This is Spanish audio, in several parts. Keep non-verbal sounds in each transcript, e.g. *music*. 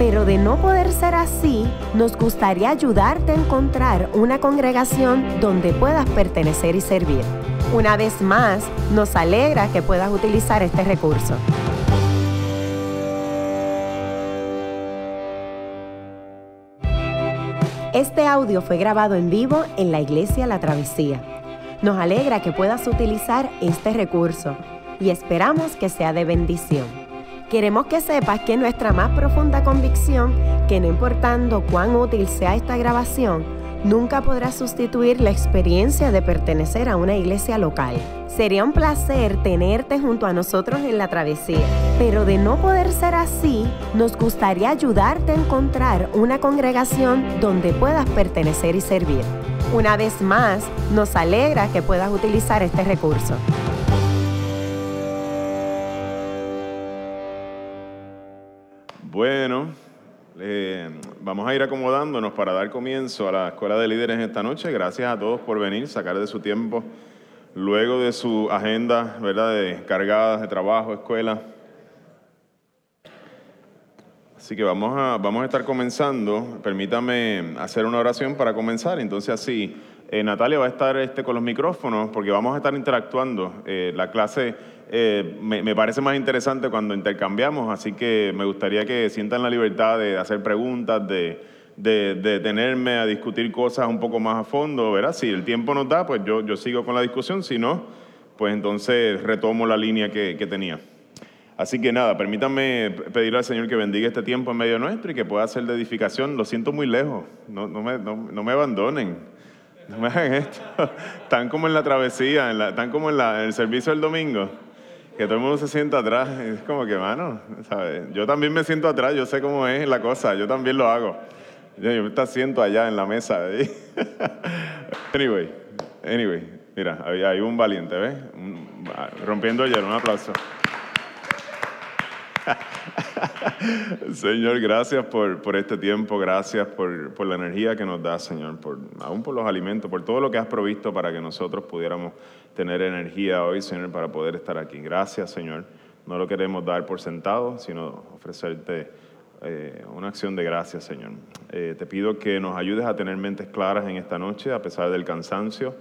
pero de no poder ser así, nos gustaría ayudarte a encontrar una congregación donde puedas pertenecer y servir. Una vez más, nos alegra que puedas utilizar este recurso. Este audio fue grabado en vivo en la iglesia La Travesía. Nos alegra que puedas utilizar este recurso y esperamos que sea de bendición. Queremos que sepas que nuestra más profunda convicción, que no importando cuán útil sea esta grabación, nunca podrá sustituir la experiencia de pertenecer a una iglesia local. Sería un placer tenerte junto a nosotros en la travesía, pero de no poder ser así, nos gustaría ayudarte a encontrar una congregación donde puedas pertenecer y servir. Una vez más, nos alegra que puedas utilizar este recurso. Bueno, eh, vamos a ir acomodándonos para dar comienzo a la Escuela de Líderes esta noche. Gracias a todos por venir, sacar de su tiempo, luego de su agenda, ¿verdad?, de cargadas de trabajo, escuela. Así que vamos a, vamos a estar comenzando. Permítame hacer una oración para comenzar. Entonces así, eh, Natalia va a estar este, con los micrófonos porque vamos a estar interactuando. Eh, la clase eh, me, parece más interesante cuando intercambiamos, así que me gustaría que sientan la libertad de hacer preguntas, de, de, tenerme a discutir cosas un poco más a fondo, ¿verdad? Si el tiempo nos da, pues yo, yo sigo con la discusión, si no, pues entonces retomo la línea que, que tenía. Así que nada, permítanme pedirle al Señor que bendiga este tiempo en medio nuestro y que pueda ser de edificación. Lo siento muy lejos, no, no, me, no, no me abandonen. No me hagan esto. *laughs* Están como en la travesía, en están como en, en el servicio del domingo que todo el mundo se sienta atrás. Es como que, mano, ¿sabes? Yo también me siento atrás, yo sé cómo es la cosa, yo también lo hago. Yo, me siento allá en la mesa. *laughs* anyway, anyway, mira, hay, un valiente, ¿ves? rompiendo hielo, un aplauso. *laughs* Señor, gracias por, por, este tiempo, gracias por, por, la energía que nos da, Señor, por, aún por los alimentos, por todo lo que has provisto para que nosotros pudiéramos tener energía hoy, Señor, para poder estar aquí. Gracias, Señor. No lo queremos dar por sentado, sino ofrecerte eh, una acción de gracias, Señor. Eh, te pido que nos ayudes a tener mentes claras en esta noche, a pesar del cansancio.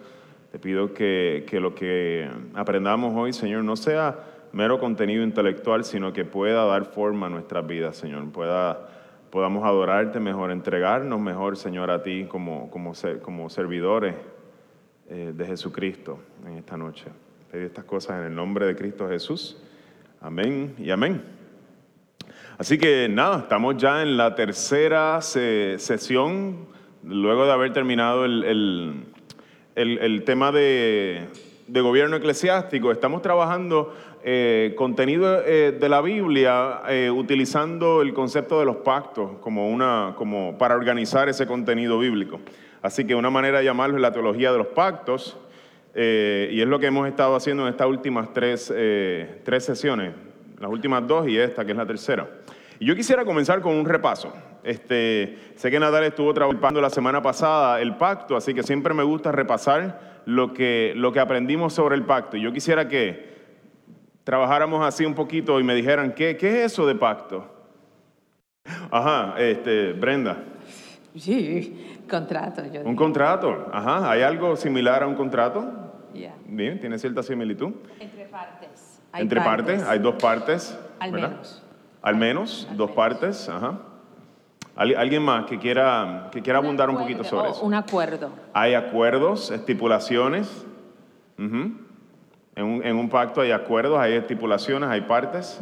Te pido que, que lo que aprendamos hoy, Señor, no sea mero contenido intelectual, sino que pueda dar forma a nuestras vidas, Señor. Pueda, podamos adorarte mejor, entregarnos mejor, Señor, a ti como, como, como servidores eh, de Jesucristo en esta noche. Pedí estas cosas en el nombre de Cristo Jesús. Amén y amén. Así que nada, estamos ya en la tercera sesión, luego de haber terminado el, el, tema de, de, gobierno eclesiástico. Estamos trabajando eh, contenido eh, de la Biblia utilizando el concepto de los pactos como una, como para organizar ese contenido bíblico. Así que una manera de llamarlo es la teología de los pactos, eh, y es lo que hemos estado haciendo en estas últimas tres, eh, tres sesiones, las últimas dos y esta, que es la tercera. Y yo quisiera comenzar con un repaso. Este, sé que Nadal estuvo trabajando la semana pasada el pacto, así que siempre me gusta repasar lo que, lo que aprendimos sobre el pacto. Y yo quisiera que trabajáramos así un poquito y me dijeran, ¿qué, qué es eso de pacto? Ajá, este, Brenda. Sí, Contrato, yo Un contrato, ajá. ¿Hay algo similar a un contrato? Bien, tiene cierta similitud. Entre partes. Entre partes. hay dos partes. Al menos. Al menos, dos partes, ajá. ¿Alguien más que quiera, que quiera abundar un poquito sobre eso? Un acuerdo. Hay acuerdos, estipulaciones. en, un, en un pacto hay acuerdos, hay estipulaciones, hay partes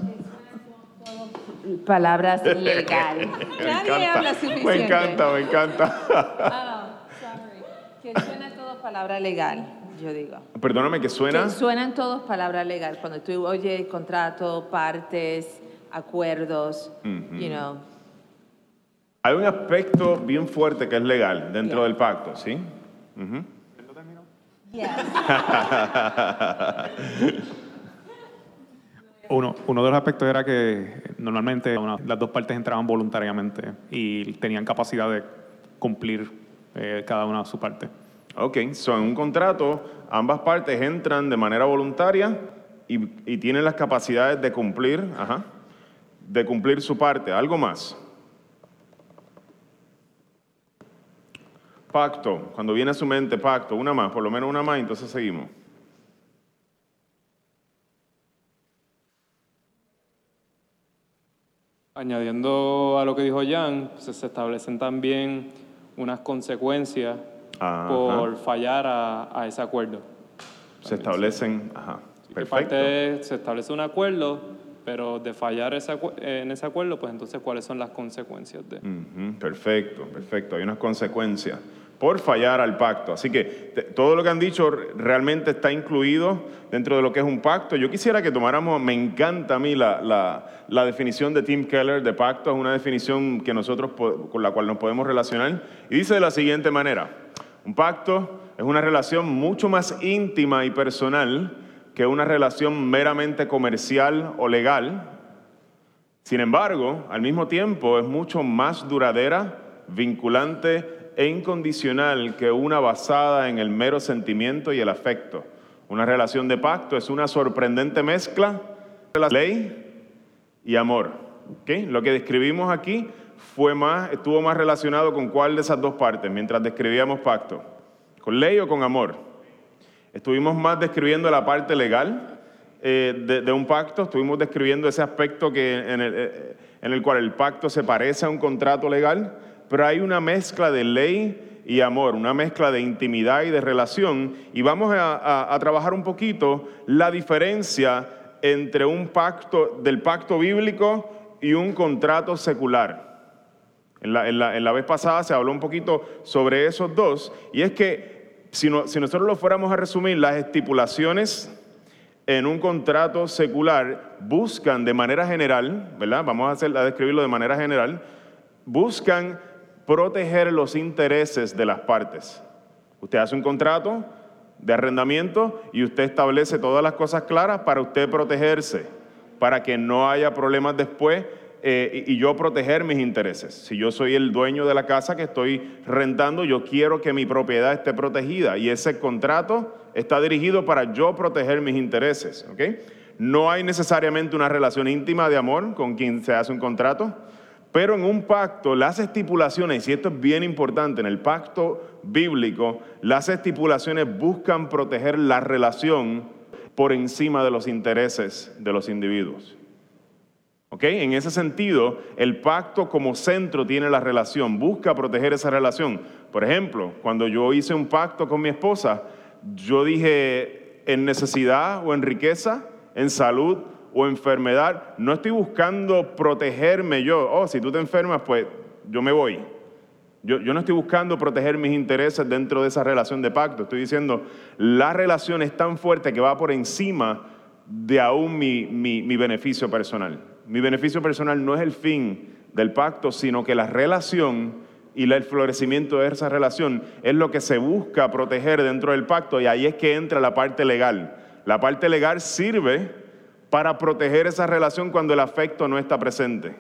palabras *laughs* legales. Nadie habla suficiente. Me encanta, me encanta. Oh, sorry. Que *laughs* suena todo palabra legal, yo digo. Perdóname, que suena. Que suenan todos palabra legal. Cuando tú oyes contrato, partes, acuerdos, you know. Hay un aspecto bien fuerte que es legal dentro del pacto, ¿sí? Yes. *laughs* Uno, uno de los aspectos era que normalmente las dos partes entraban voluntariamente y tenían capacidad de cumplir eh, cada una su parte. Ok, so en un contrato ambas partes entran de manera voluntaria y, y tienen las capacidades de cumplir, ajá, de cumplir su parte. ¿Algo más? Pacto, cuando viene a su mente pacto, una más, por lo menos una más, entonces seguimos. Añadiendo a lo que dijo Jan, pues, se establecen también unas consecuencias Ajá. por fallar a, a ese acuerdo. Se establecen, ajá, perfecto. parte se establece un acuerdo, pero de fallar ese acu- en ese acuerdo, pues entonces cuáles son las consecuencias de. Ujú, Perfecto, perfecto. Hay unas consecuencias por fallar al pacto. Así que todo lo que han dicho re- realmente está incluido dentro de lo que es un pacto. Yo quisiera que tomáramos, me encanta a mí la, la- la definición de Tim Keller de pacto, es una definición que nosotros con la cual nos podemos relacionar. Y dice de la siguiente manera, un pacto es una relación mucho más íntima y personal que una relación meramente comercial o legal, sin embargo, al mismo tiempo es mucho más duradera, vinculante e incondicional que una basada en el mero sentimiento y el afecto. Una relación de pacto es una sorprendente mezcla de la ley y amor. ¿ok? Lo que describimos aquí fue más, estuvo más relacionado con cuál de esas dos partes mientras describíamos pacto. ¿Con ley o con amor? Estuvimos más describiendo la parte legal eh, de, de un pacto, estuvimos describiendo ese aspecto que, en, el, eh, en el cual el pacto se parece a un contrato legal, pero hay una mezcla de ley y amor, una mezcla de intimidad y de relación, y vamos a, trabajar un poquito la diferencia entre un pacto, del pacto bíblico y un contrato secular. En la, en la- en la vez pasada se habló un poquito sobre esos dos, y es que si, no- si nosotros lo fuéramos a resumir, las estipulaciones en un contrato secular buscan de manera general, ¿verdad? Vamos a describirlo de manera general, buscan proteger los intereses de las partes. Usted hace un contrato de arrendamiento y usted establece todas las cosas claras para usted protegerse, para que no haya problemas después eh, y, yo proteger mis intereses. Si yo soy el dueño de la casa que estoy rentando, yo quiero que mi propiedad esté protegida y ese contrato está dirigido para yo proteger mis intereses. ¿ok? No hay necesariamente una relación íntima de amor con quien se hace un contrato. Pero en un pacto, las estipulaciones, y esto es bien importante, en el pacto bíblico, las estipulaciones buscan proteger la relación por encima de los intereses de los individuos. ¿Ok? En ese sentido, el pacto como centro tiene la relación, busca proteger esa relación. Por ejemplo, cuando yo hice un pacto con mi esposa, yo dije en necesidad o en riqueza, en salud o enfermedad, no estoy buscando protegerme yo. Oh, si tú te enfermas, pues yo me voy. Yo, no estoy buscando proteger mis intereses dentro de esa relación de pacto. Estoy diciendo, la relación es tan fuerte que va por encima de aún mi, mi- beneficio personal. Mi beneficio personal no es el fin del pacto, sino que la relación y el florecimiento de esa relación es lo que se busca proteger dentro del pacto y ahí es que entra la parte legal. La parte legal sirve para proteger esa relación cuando el afecto no está presente.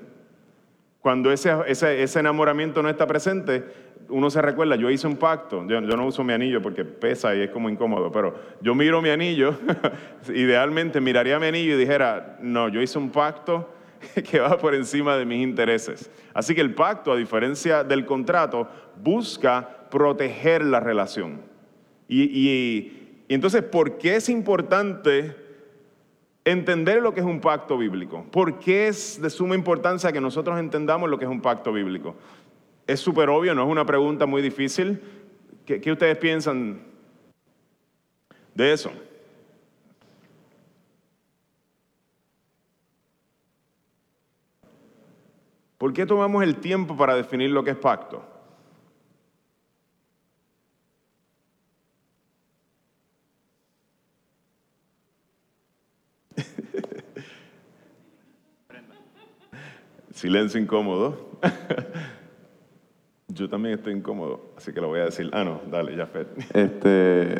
Cuando ese, ese, ese enamoramiento no está presente, uno se recuerda, yo hice un pacto, yo, no uso mi anillo porque pesa y es como incómodo, pero yo miro mi anillo, *laughs* idealmente miraría mi anillo y dijera, no, yo hice un pacto *laughs* que va por encima de mis intereses. Así que el pacto, a diferencia del contrato, busca proteger la relación. Y, y- y entonces, ¿por qué es importante entender lo que es un pacto bíblico? ¿Por qué es de suma importancia que nosotros entendamos lo que es un pacto bíblico? Es súper obvio, no es una pregunta muy difícil. ¿Qué, qué ustedes piensan de eso? ¿Por qué tomamos el tiempo para definir lo que es pacto? Silencio incómodo. *laughs* Yo también estoy incómodo, así que lo voy a decir. Ah, no, dale, ya, Fer. *laughs* Este,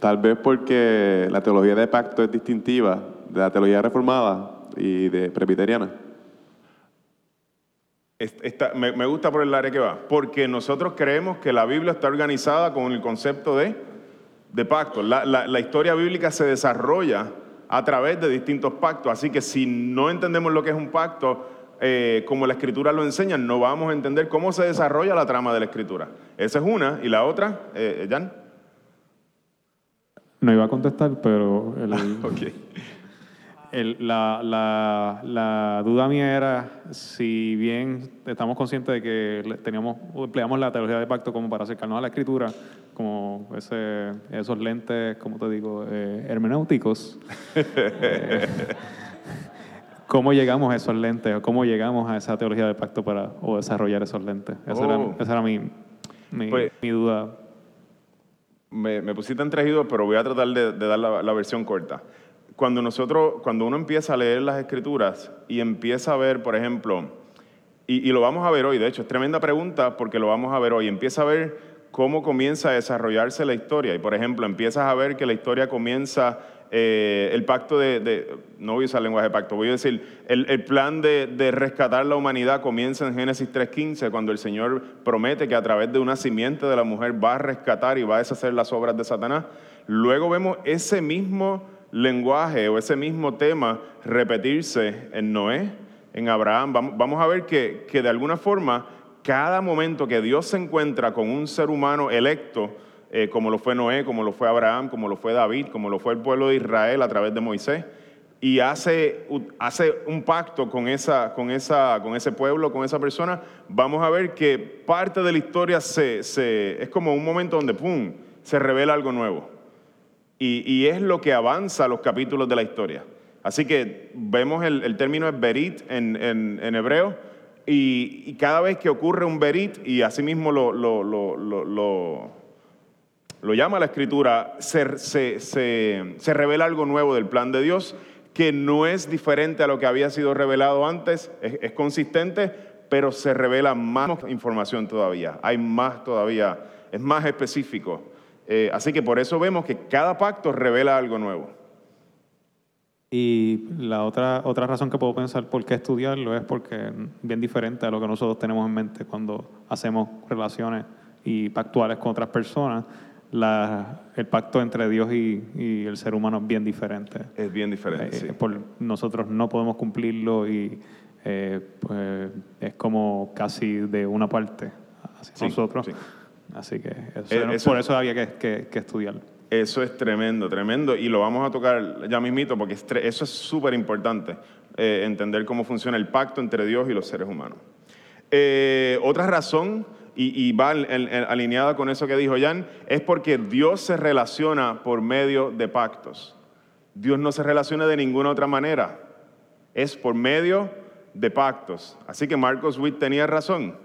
Tal vez porque la teología de pacto es distintiva de la teología reformada y de presbiteriana. Esta- me, me gusta por el área que va, porque nosotros creemos que la Biblia está organizada con el concepto de, de pacto. La, la- la historia bíblica se desarrolla a través de distintos pactos, así que si no entendemos lo que es un pacto, eh, como la escritura lo enseña, no vamos a entender cómo se desarrolla la trama de la escritura. Esa es una, y la otra, eh, Jan. No iba a contestar, pero el- *laughs* Ok. el- la, la- la duda mía era si bien estamos conscientes de que teníamos, empleamos la teología de pacto como para acercarnos a la escritura, como ese, esos lentes, como te digo, eh, hermenéuticos. *laughs* ¿Cómo llegamos a esos lentes? o ¿Cómo llegamos a esa teología de pacto para o desarrollar esos lentes? Esa, era, Oh. esa era mi, mi, Pues- mi duda. Me, me pusiste en tres idos, pero voy a tratar de, de dar la, la versión corta. Cuando nosotros, cuando uno empieza a leer las escrituras y empieza a ver, por ejemplo, y, y lo vamos a ver hoy, de hecho, es tremenda pregunta porque lo vamos a ver hoy, empieza a ver cómo comienza a desarrollarse la historia. Y por ejemplo, empiezas a ver que la historia comienza, eh, el pacto de, no voy a usar lenguaje pacto, voy a decir, el, plan de, rescatar la humanidad comienza en Génesis 3.15, cuando el Señor promete que a través de una simiente de la mujer va a rescatar y va a deshacer las obras de Satanás. Luego vemos ese mismo lenguaje o ese mismo tema repetirse en Noé, en Abraham. Vamos, a ver que de alguna forma cada momento que Dios se encuentra con un ser humano electo, eh, como lo fue Noé, como lo fue Abraham, como lo fue David, como lo fue el pueblo de Israel a través de Moisés, y hace, hace un pacto con, esa, con, esa, con ese pueblo, con esa persona, vamos a ver que parte de la historia se, se- es como un momento donde, ¡pum!, se revela algo nuevo. Y, y es lo que avanza los capítulos de la historia. Así que vemos el, el término es berit en, en- hebreo, y, y cada vez que ocurre un berit, y así mismo lo, lo, lo- lo- lo- llama la escritura, se, se- se- se revela algo nuevo del plan de Dios, que no es diferente a lo que había sido revelado antes, es, es consistente, pero se revela más información todavía, hay más todavía, es más específico. Eh, así que por eso vemos que cada pacto revela algo nuevo. Y la otra, otra razón que puedo pensar por qué estudiarlo es porque es bien diferente a lo que nosotros tenemos en mente cuando hacemos relaciones y pactuales con otras personas. La- el pacto entre Dios y, y el ser humano es bien diferente. Es bien diferente. Eh, sí. por- nosotros no podemos cumplirlo y eh, pues, es como casi de una parte hacia Sí, nosotros. sí. Así que eso- Eh, eso- por eso había que, que- que estudiarlo. Eso es tremendo, tremendo. Y lo vamos a tocar ya mismito porque eso es súper importante, eh, entender cómo funciona el pacto entre Dios y los seres humanos. Eh, otra razón, y, y va alineada con eso que dijo Jan, es porque Dios se relaciona por medio de pactos. Dios no se relaciona de ninguna otra manera. Es por medio de pactos. Así que Marcos Witt tenía razón.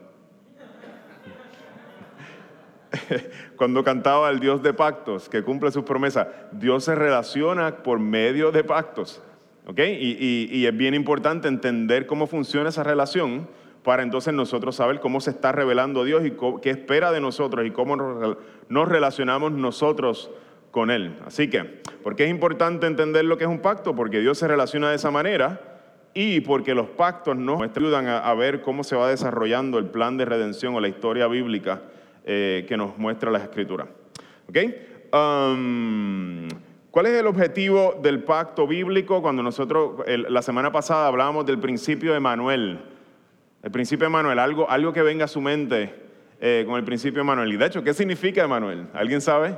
*laughs* cuando cantaba el Dios de pactos, que cumple sus promesas, Dios se relaciona por medio de pactos. ¿ok? Y es bien importante entender cómo funciona esa relación para entonces nosotros saber cómo se está revelando Dios y qué espera de nosotros y cómo nos rel- nos relacionamos nosotros con Él. Así que, ¿por qué es importante entender lo que es un pacto? Porque Dios se relaciona de esa manera y porque los pactos nos ayudan a, ver cómo se va desarrollando el plan de redención o la historia bíblica eh, que nos muestra las escrituras. ¿Ok? Um, ¿Cuál es el objetivo del pacto bíblico? Cuando nosotros la semana pasada hablábamos del principio de Manuel. El principio de Manuel, algo, algo que venga a su mente eh, con el principio de Manuel. Y de hecho, ¿qué significa Manuel? ¿Alguien sabe?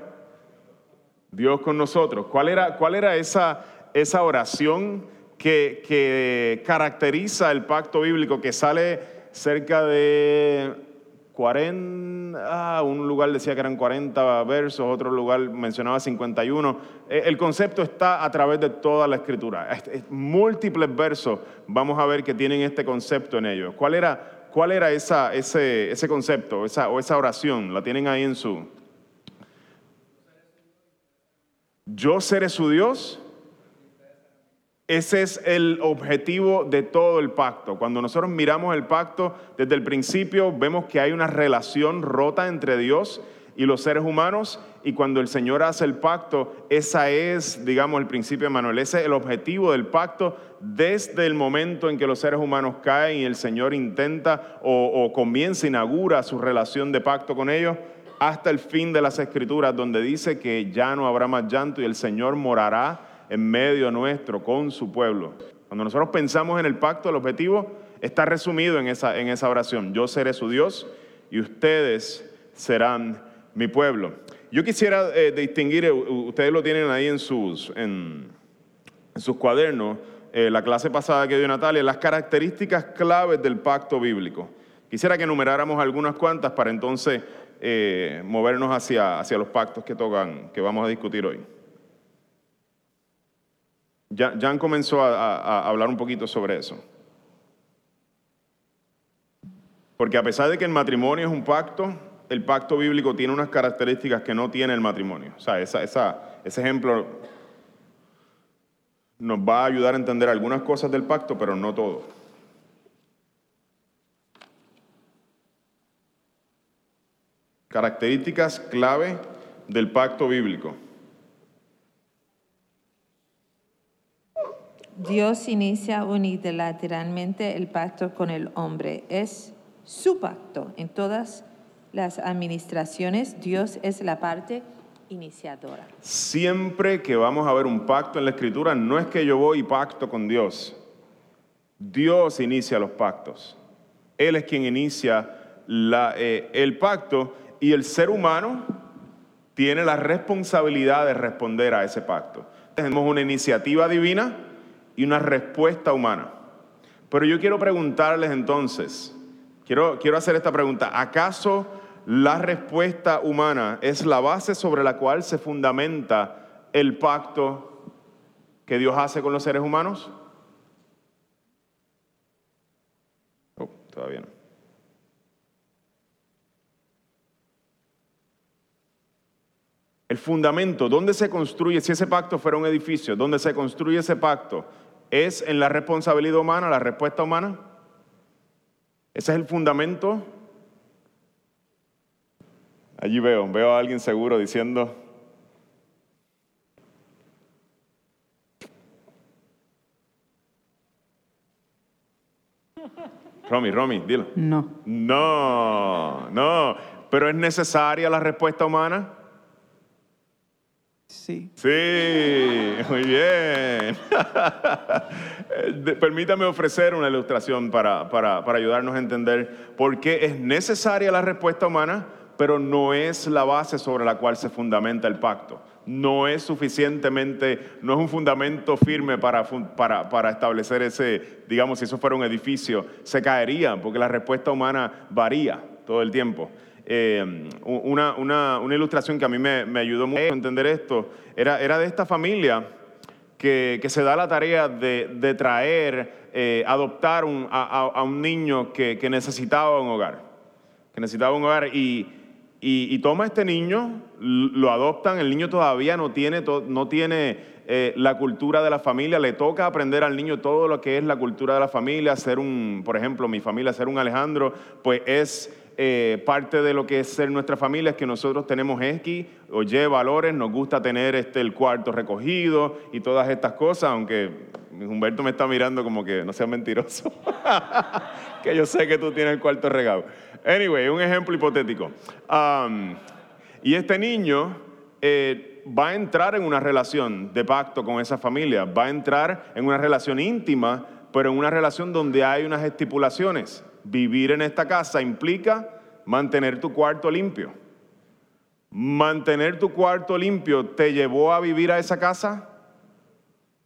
Dios con nosotros. ¿Cuál era, cuál era esa, esa oración que, que caracteriza el pacto bíblico que sale cerca de 40, ah, un lugar decía que eran 40 versos, otro lugar mencionaba 51. Eh, El concepto está a través de toda la escritura. Es- es- múltiples versos vamos a ver que tienen este concepto en ellos. ¿Cuál era, cuál era ese, ese concepto o esa oración? La tienen ahí en su... Yo seré su Dios. Ese es el objetivo de todo el pacto. Cuando nosotros miramos el pacto desde el principio, vemos que hay una relación rota entre Dios y los seres humanos. Y cuando el Señor hace el pacto, esa es, digamos, el principio de Manuel. Ese es el objetivo del pacto desde el momento en que los seres humanos caen y el Señor intenta o, o comienza, inaugura su relación de pacto con ellos hasta el fin de las escrituras, donde dice que ya no habrá más llanto y el Señor morará en medio nuestro con su pueblo. Cuando nosotros pensamos en el pacto, el objetivo está resumido en esa, en esa oración. Yo seré su Dios y ustedes serán mi pueblo. Yo quisiera eh, distinguir, eh, ustedes lo tienen ahí en sus, en, sus cuadernos, eh, la clase pasada que dio Natalia, las características claves del pacto bíblico. Quisiera que enumeráramos algunas cuantas para entonces movernos hacia, hacia los pactos que tocan, que vamos a discutir hoy. Jan comenzó a hablar un poquito sobre eso. Porque a pesar de que el matrimonio es un pacto, el pacto bíblico tiene unas características que no tiene el matrimonio. O sea, ese ejemplo nos va a ayudar a entender algunas cosas del pacto, pero no todo. Características clave del pacto bíblico. Dios inicia unilateralmente el pacto con el hombre. Es su pacto. En todas las administraciones, Dios es la parte iniciadora. Siempre que vamos a ver un pacto en la escritura, no es que yo voy y pacto con Dios. Dios inicia los pactos. Él es quien inicia eh, el pacto y el ser humano tiene la responsabilidad de responder a ese pacto. Tenemos una iniciativa divina y una respuesta humana. Pero yo quiero preguntarles entonces, Quiero, hacer esta pregunta. ¿Acaso la respuesta humana es la base sobre la cual se fundamenta el pacto que Dios hace con los seres humanos? Oh, todavía no. El fundamento, ¿dónde se construye? Si ese pacto fuera un edificio, ¿dónde se construye ese pacto? ¿Es en la responsabilidad humana, la respuesta humana? Ese es el fundamento. Allí veo, veo a alguien seguro diciendo, Romy, Romy, dilo. No. No, no. Pero es necesaria la respuesta humana. Sí. Sí, *laughs* muy bien. *laughs* Permítame ofrecer una ilustración para, para, para, ayudarnos a entender por qué es necesaria la respuesta humana, pero no es la base sobre la cual se fundamenta el pacto. No es suficientemente, no es un fundamento firme para, para, para establecer ese, digamos, si eso fuera un edificio, se caería, porque la respuesta humana varía todo el tiempo. Eh, una, una, una, ilustración que a mí me, me, ayudó mucho a entender esto. Era, era de esta familia que, que se da la tarea de, de traer, eh, adoptar a, a, un niño que, que, necesitaba un hogar, que necesitaba un hogar. Y, y, y, toma este niño, lo adoptan, el niño todavía no tiene, no tiene eh, la cultura de la familia, le toca aprender al niño todo lo que es la cultura de la familia, ser un, por ejemplo, mi familia, ser un Alejandro, pues es eh, parte de lo que es ser nuestra familia es que nosotros tenemos X o Y valores, nos gusta tener este, el cuarto recogido y todas estas cosas, aunque Humberto me está mirando como que no sea mentiroso, *laughs* que yo sé que tú tienes el cuarto regado. Anyway, un ejemplo hipotético. Y este niño eh, va a entrar en una relación de pacto con esa familia, va a entrar en una relación íntima, pero en una relación donde hay unas estipulaciones. Vivir en esta casa implica mantener tu cuarto limpio. Mantener tu cuarto limpio te llevó a vivir a esa casa.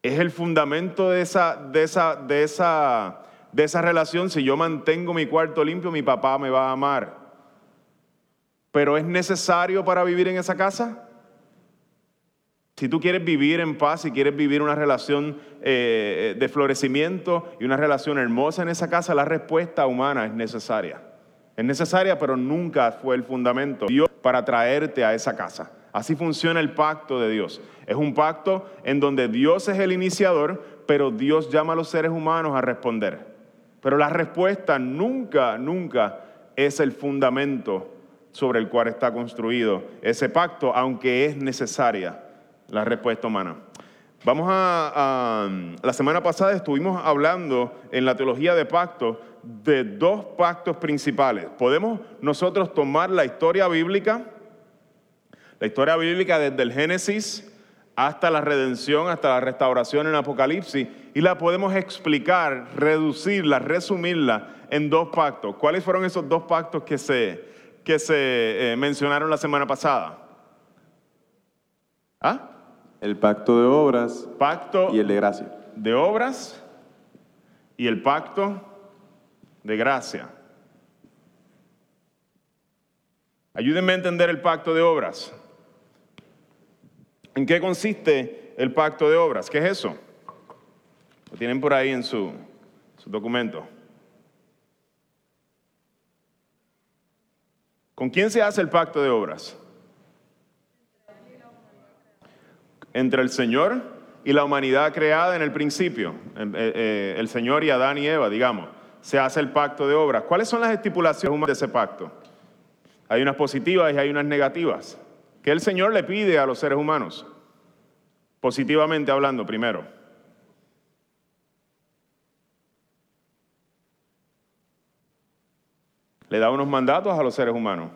Es el fundamento de esa, de esa, de esa, de esa relación. Si yo mantengo mi cuarto limpio, mi papá me va a amar. Pero es necesario para vivir en esa casa. Si tú quieres vivir en paz, si quieres vivir una relación eh, de florecimiento y una relación hermosa en esa casa, la respuesta humana es necesaria. Es necesaria, pero nunca fue el fundamento Dios para traerte a esa casa. Así funciona el pacto de Dios. Es un pacto en donde Dios es el iniciador, pero Dios llama a los seres humanos a responder. Pero la respuesta nunca, nunca es el fundamento sobre el cual está construido ese pacto, aunque es necesaria la respuesta humana. Vamos a, la semana pasada estuvimos hablando en la teología de pacto de dos pactos principales. Podemos nosotros tomar la historia bíblica, la historia bíblica desde el Génesis hasta la redención, hasta la restauración en Apocalipsis, y la podemos explicar, reducirla, resumirla en dos pactos. ¿Cuáles fueron esos dos pactos que se, que se eh, mencionaron la semana pasada? ¿Ah? El pacto de obras Pacto y el de gracia. de obras y el pacto de gracia. Ayúdenme a entender el pacto de obras. ¿En qué consiste el pacto de obras? ¿Qué es eso? Lo tienen por ahí en su, su documento. ¿Con quién se hace el pacto de obras? Entre el Señor y la humanidad creada en el principio. Eh, eh, el Señor y Adán y Eva, digamos. Se hace el pacto de obras. ¿Cuáles son las estipulaciones de ese pacto? Hay unas positivas y hay unas negativas. ¿Qué el Señor le pide a los seres humanos? Positivamente hablando, primero. Le da unos mandatos a los seres humanos.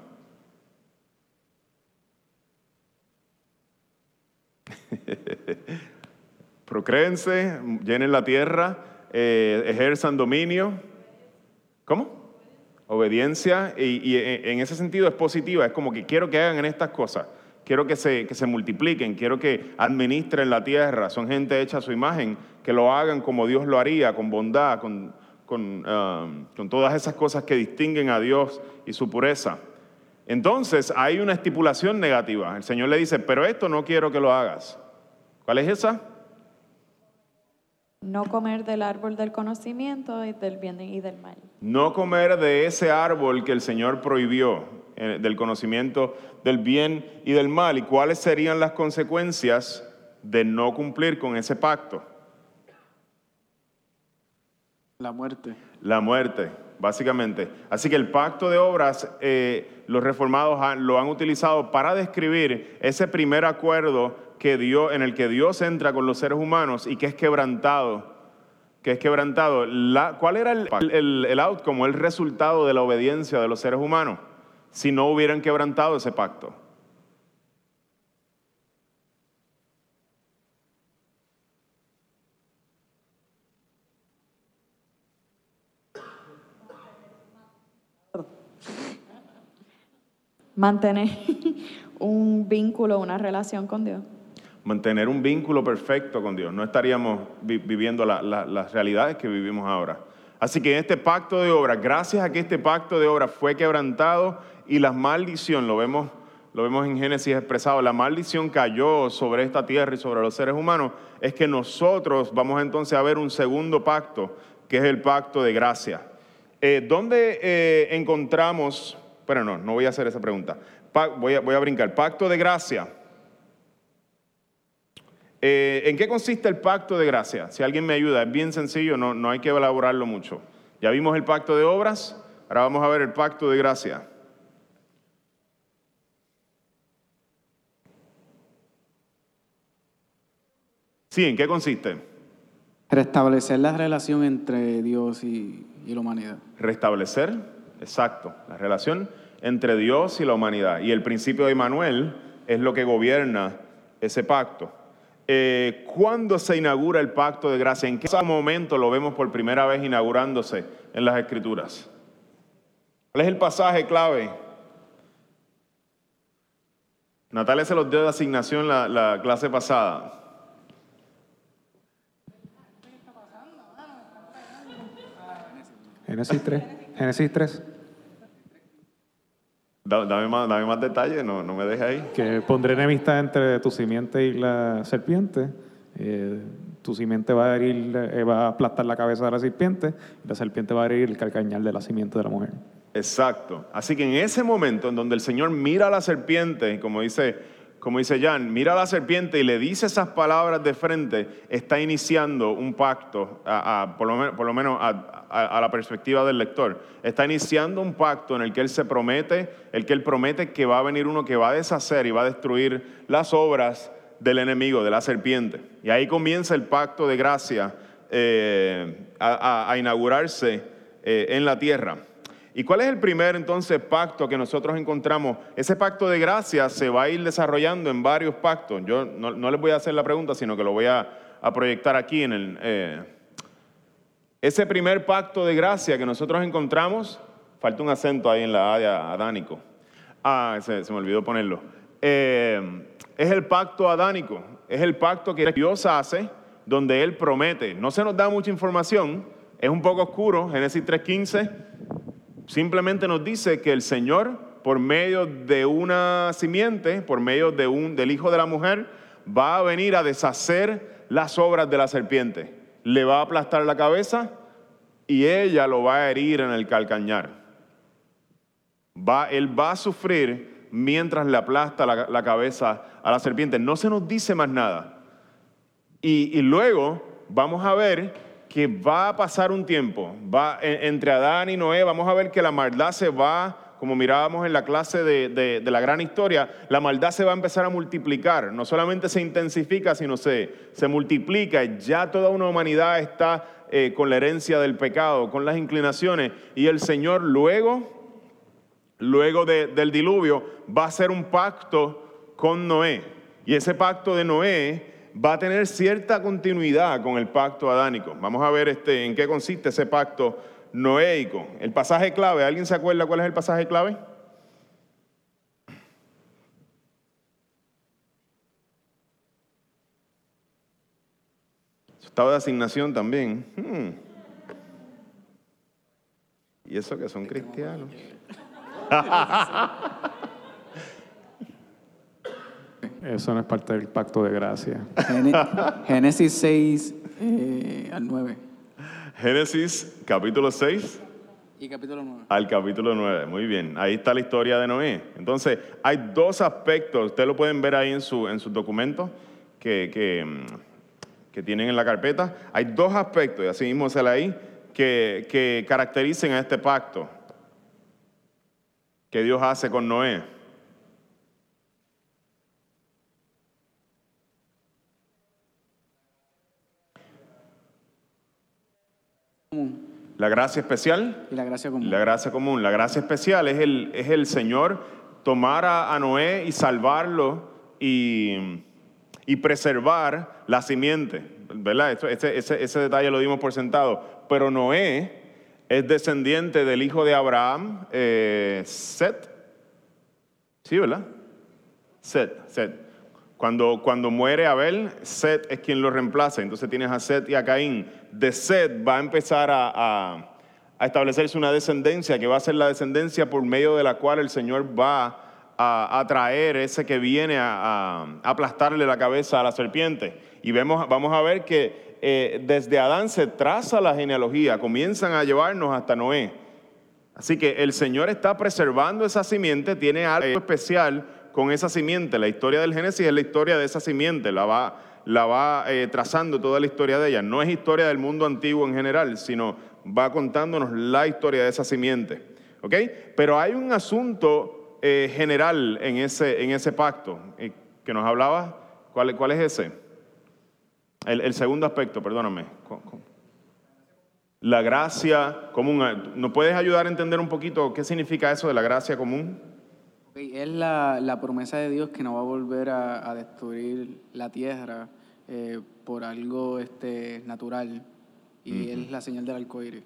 *laughs* Procréense, llenen la tierra, eh, ejerzan dominio. ¿Cómo? Obediencia. Y, en ese sentido es positiva. Es como que quiero que hagan en estas cosas. Quiero que se, que se multipliquen. Quiero que administren la tierra. Son gente hecha a su imagen. Que lo hagan como Dios lo haría, con bondad, con, con, um, con todas esas cosas que distinguen a Dios y su pureza. Entonces hay una estipulación negativa. El Señor le dice, pero esto no quiero que lo hagas. ¿Cuál es esa? No comer del árbol del conocimiento y del bien y del mal. No comer de ese árbol que el Señor prohibió, eh, del conocimiento del bien y del mal. ¿Y cuáles serían las consecuencias de no cumplir con ese pacto? La muerte. La muerte, básicamente. Así que el pacto de obras, eh, los reformados han- lo han utilizado para describir ese primer acuerdo que Dios, en el que Dios entra con los seres humanos y que es quebrantado. Que es quebrantado. La- ¿Cuál era el, el, el outcome, el resultado de la obediencia de los seres humanos si no hubieran quebrantado ese pacto? Mantener *laughs* un vínculo, una relación con Dios. Mantener un vínculo perfecto con Dios. No estaríamos vi- viviendo la- la- las realidades que vivimos ahora. Así que en este pacto de obras, gracias a que este pacto de obras fue quebrantado y la maldición, lo vemos, lo vemos en Génesis expresado, la maldición cayó sobre esta tierra y sobre los seres humanos, es que nosotros vamos entonces a ver un segundo pacto, que es el pacto de gracia. Eh, ¿Dónde eh, encontramos, pero no, no voy a hacer esa pregunta, voy, a, voy a brincar, pacto de gracia. Eh, ¿En qué consiste el pacto de gracia? Si alguien me ayuda, es bien sencillo, no, no hay que elaborarlo mucho. Ya vimos el pacto de obras, ahora vamos a ver el pacto de gracia. Sí, ¿en qué consiste? Restablecer la relación entre Dios y, y la humanidad. Restablecer, exacto, la relación entre Dios y la humanidad. Y el principio de Manuel es lo que gobierna ese pacto. Eh, ¿Cuándo se inaugura el pacto de gracia? ¿En qué momento lo vemos por primera vez inaugurándose en las Escrituras? ¿Cuál es el pasaje clave? Natalia se los dio de asignación la, la clase pasada. Génesis 3. Génesis 3. Da- Dame más, dame más detalles, no, no me dejes ahí. Que pondré enemistad entre tu simiente y la serpiente. Eh, tu simiente va a herir, eh, va a aplastar la cabeza de la serpiente y la serpiente va a herir el calcañal de la simiente de la mujer. Exacto. Así que en ese momento en donde el Señor mira a la serpiente, como dice, como dice Jan, mira a la serpiente y le dice esas palabras de frente, está iniciando un pacto, a- por lo, menos a, la perspectiva del lector, está iniciando un pacto en el que él se promete, el que él promete que va a venir uno que va a deshacer y va a destruir las obras del enemigo, de la serpiente. Y ahí comienza el pacto de gracia eh, a inaugurarse eh, en la tierra. ¿Y cuál es el primer entonces pacto que nosotros encontramos? Ese pacto de gracia se va a ir desarrollando en varios pactos. Yo no, les voy a hacer la pregunta, sino que lo voy a, proyectar aquí en el... eh, ese primer pacto de gracia que nosotros encontramos, falta un acento ahí en la A de adánico. Ah, se, se me olvidó ponerlo. Eh, es el pacto adánico, es el pacto que Dios hace donde Él promete. No se nos da mucha información, es un poco oscuro, Génesis 3.15, simplemente nos dice que el Señor, por medio de una simiente, por medio de un, del hijo de la mujer, va a venir a deshacer las obras de la serpiente. Le va a aplastar la cabeza y ella lo va a herir en el calcañar. Él va a sufrir mientras le aplasta la, cabeza a la serpiente. No se nos dice más nada. Y luego vamos a ver que va a pasar un tiempo. Va, en- entre Adán y Noé vamos a ver que la maldad se va, como mirábamos en la clase de, de- la gran historia, la maldad se va a empezar a multiplicar. No solamente se intensifica, sino se, se multiplica. Ya toda una humanidad está eh, con la herencia del pecado, con las inclinaciones. Y el Señor luego luego de- del diluvio, va a hacer un pacto con Noé. Y ese pacto de Noé va a tener cierta continuidad con el pacto adánico. Vamos a ver este, en qué consiste ese pacto noéico. El pasaje clave, ¿alguien se acuerda cuál es el pasaje clave? Estado de asignación también. Hmm. Y eso que son cristianos. *laughs* Eso no es parte del pacto de gracia. *laughs* Génesis 6 eh, al 9. Génesis capítulo 6 Y capítulo 9. al capítulo 9. Muy bien, ahí está la historia de Noé. Entonces, hay dos aspectos, ustedes lo pueden ver ahí en, su, en sus documentos que, que, mm, que tienen en la carpeta. Hay dos aspectos, y así mismo se la ahí, que, que caracterizan a este pacto que Dios hace con Noé. La gracia especial Y la gracia común. la gracia común, la gracia especial es el, es el Señor tomar a, a Noé y salvarlo y, y preservar la simiente, ¿verdad? Esto- ese, ese- ese detalle lo dimos por sentado. Pero Noé es descendiente del hijo de Abraham, eh, Set. Sí, ¿verdad? Set, Set. Cuando, cuando muere Abel, Set es quien lo reemplaza. Entonces tienes a Set y a Caín. De Set va a empezar a, a- a establecerse una descendencia que va a ser la descendencia por medio de la cual el Señor va a, traer ese que viene a, a aplastarle la cabeza a la serpiente. Y vemos, vamos a ver que eh, desde Adán se traza la genealogía, comienzan a llevarnos hasta Noé. Así que el Señor está preservando esa simiente, tiene algo especial con esa simiente. La historia del Génesis es la historia de esa simiente, la va, la va eh, trazando toda la historia de ella. No es historia del mundo antiguo en general, sino va contándonos la historia de esa simiente. ¿Ok? Pero hay un asunto eh, general en ese, en ese pacto eh, que nos hablaba. ¿Cuál, cuál es ese? El, el segundo aspecto, perdóname. ¿Cu- cu- La gracia común. ¿Nos puedes ayudar a entender un poquito qué significa eso de la gracia común? Es la, la promesa de Dios que no va a volver a, a destruir la tierra eh, por algo este, natural. Y es la señal del arcoíris.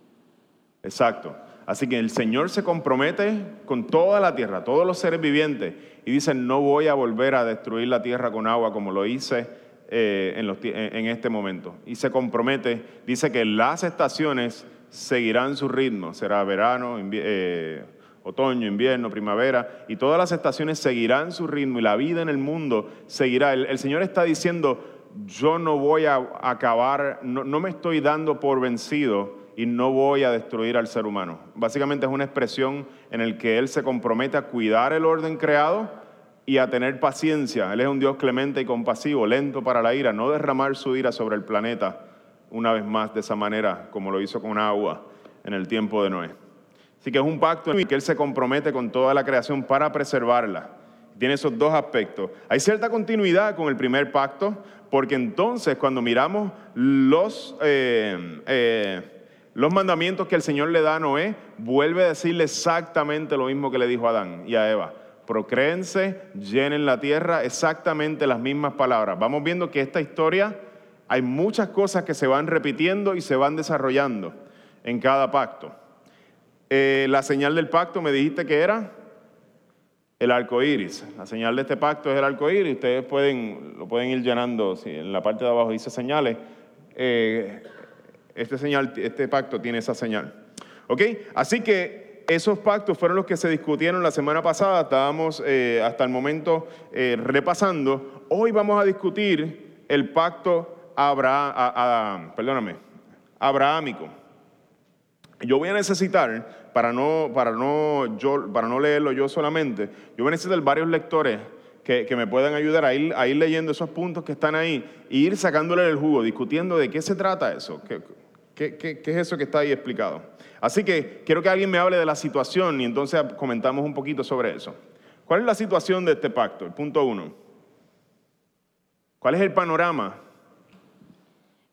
Exacto. Así que el Señor se compromete con toda la tierra, todos los seres vivientes, y dice, no voy a volver a destruir la tierra con agua como lo hice eh, en, los en- este momento. Y se compromete, dice que las estaciones seguirán su ritmo, será verano, eh, otoño, invierno, primavera, y todas las estaciones seguirán su ritmo y la vida en el mundo seguirá. El, Señor está diciendo, yo no voy a acabar, no, no me estoy dando por vencido y no voy a destruir al ser humano. Básicamente es una expresión en el que Él se compromete a cuidar el orden creado y a tener paciencia. Él es un Dios clemente y compasivo, lento para la ira, no derramar su ira sobre el planeta una vez más de esa manera, como lo hizo con agua en el tiempo de Noé. Así que es un pacto en el que Él se compromete con toda la creación para preservarla. Tiene esos dos aspectos. Hay cierta continuidad con el primer pacto, porque entonces cuando miramos los, eh, eh, los mandamientos que el Señor le da a Noé, vuelve a decirle exactamente lo mismo que le dijo a Adán y a Eva. Procréense, llenen la tierra, exactamente las mismas palabras. Vamos viendo que esta historia hay muchas cosas que se van repitiendo y se van desarrollando en cada pacto. Eh, la señal del pacto me dijiste que era el arco iris. La señal de este pacto es el arco iris. Ustedes pueden, lo pueden ir llenando. Si en la parte de abajo dice señales, eh, este, señal, este pacto tiene esa señal. ¿Ok? Así que esos pactos fueron los que se discutieron la semana pasada. Estábamos eh, hasta el momento repasando. Hoy vamos a discutir el pacto Abraham, perdóname, abrahámico. Yo voy a necesitar, para no, para, no, yo, para no leerlo yo solamente, yo voy a necesitar varios lectores que, me puedan ayudar a ir, a ir, leyendo esos puntos que están ahí e ir sacándole el jugo, discutiendo de qué se trata eso, qué, qué, qué es eso que está ahí explicado. Así que quiero que alguien me hable de la situación y entonces comentamos un poquito sobre eso. ¿Cuál es la situación de este pacto? El punto uno. ¿Cuál es el panorama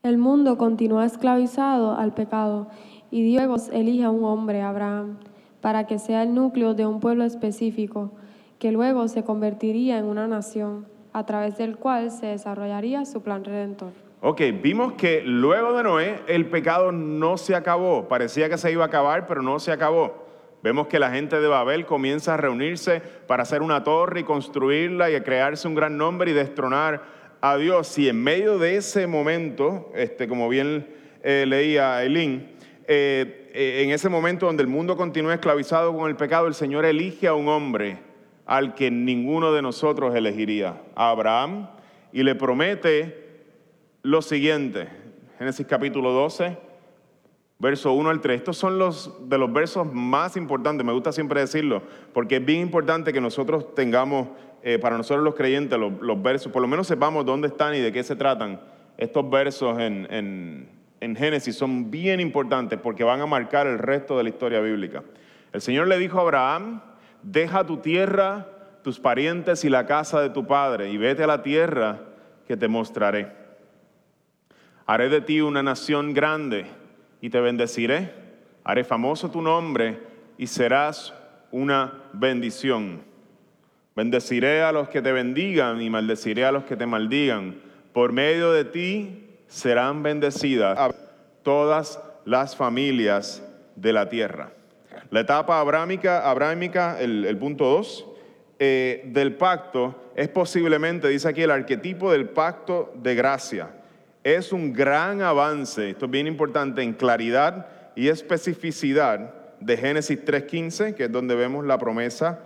el mundo continúa esclavizado al pecado y Dios elige a un hombre, Abraham, para que sea el núcleo de un pueblo específico, que luego se convertiría en una nación, a través del cual se desarrollaría su plan redentor. Ok, vimos que luego de Noé el pecado no se acabó. Parecía que se iba a acabar, pero no se acabó. Vemos que la gente de Babel comienza a reunirse para hacer una torre y construirla y a crearse un gran nombre y destronar a Dios, si en medio de ese momento, este, como bien eh, leía Eileen, eh, eh, en ese momento donde el mundo continúa esclavizado con el pecado, el Señor elige a un hombre al que ninguno de nosotros elegiría, a Abraham, y le promete lo siguiente, Génesis capítulo 12, verso 1 al 3. Estos son los de los versos más importantes, me gusta siempre decirlo, porque es bien importante que nosotros tengamos eh, para nosotros los creyentes, los, versos, por lo menos sepamos dónde están y de qué se tratan. Estos versos en, en Génesis son bien importantes porque van a marcar el resto de la historia bíblica. El Señor le dijo a Abraham, deja tu tierra, tus parientes y la casa de tu padre y vete a la tierra que te mostraré. Haré de ti una nación grande y te bendeciré. Haré famoso tu nombre y serás una bendición. Bendeciré a los que te bendigan y maldeciré a los que te maldigan. Por medio de ti serán bendecidas todas las familias de la tierra. La etapa abrámica, abrámica el, punto 2, eh, del pacto es posiblemente, dice aquí, el arquetipo del pacto de gracia. Es un gran avance, esto es bien importante, en claridad y especificidad de Génesis 3.15, que es donde vemos la promesa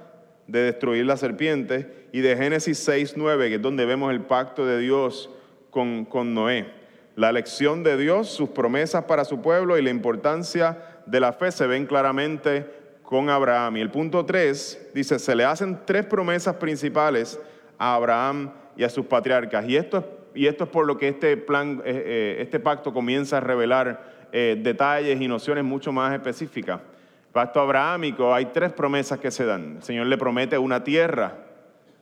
de destruir la serpiente, y de Génesis 6.9, que es donde vemos el pacto de Dios con, con Noé. La elección de Dios, sus promesas para su pueblo y la importancia de la fe se ven claramente con Abraham. Y el punto 3 dice, se le hacen tres promesas principales a Abraham y a sus patriarcas. Y esto, y esto es por lo que este, plan, eh, eh, este pacto comienza a revelar eh, detalles y nociones mucho más específicas pacto abrahámico hay tres promesas que se dan. El Señor le promete una tierra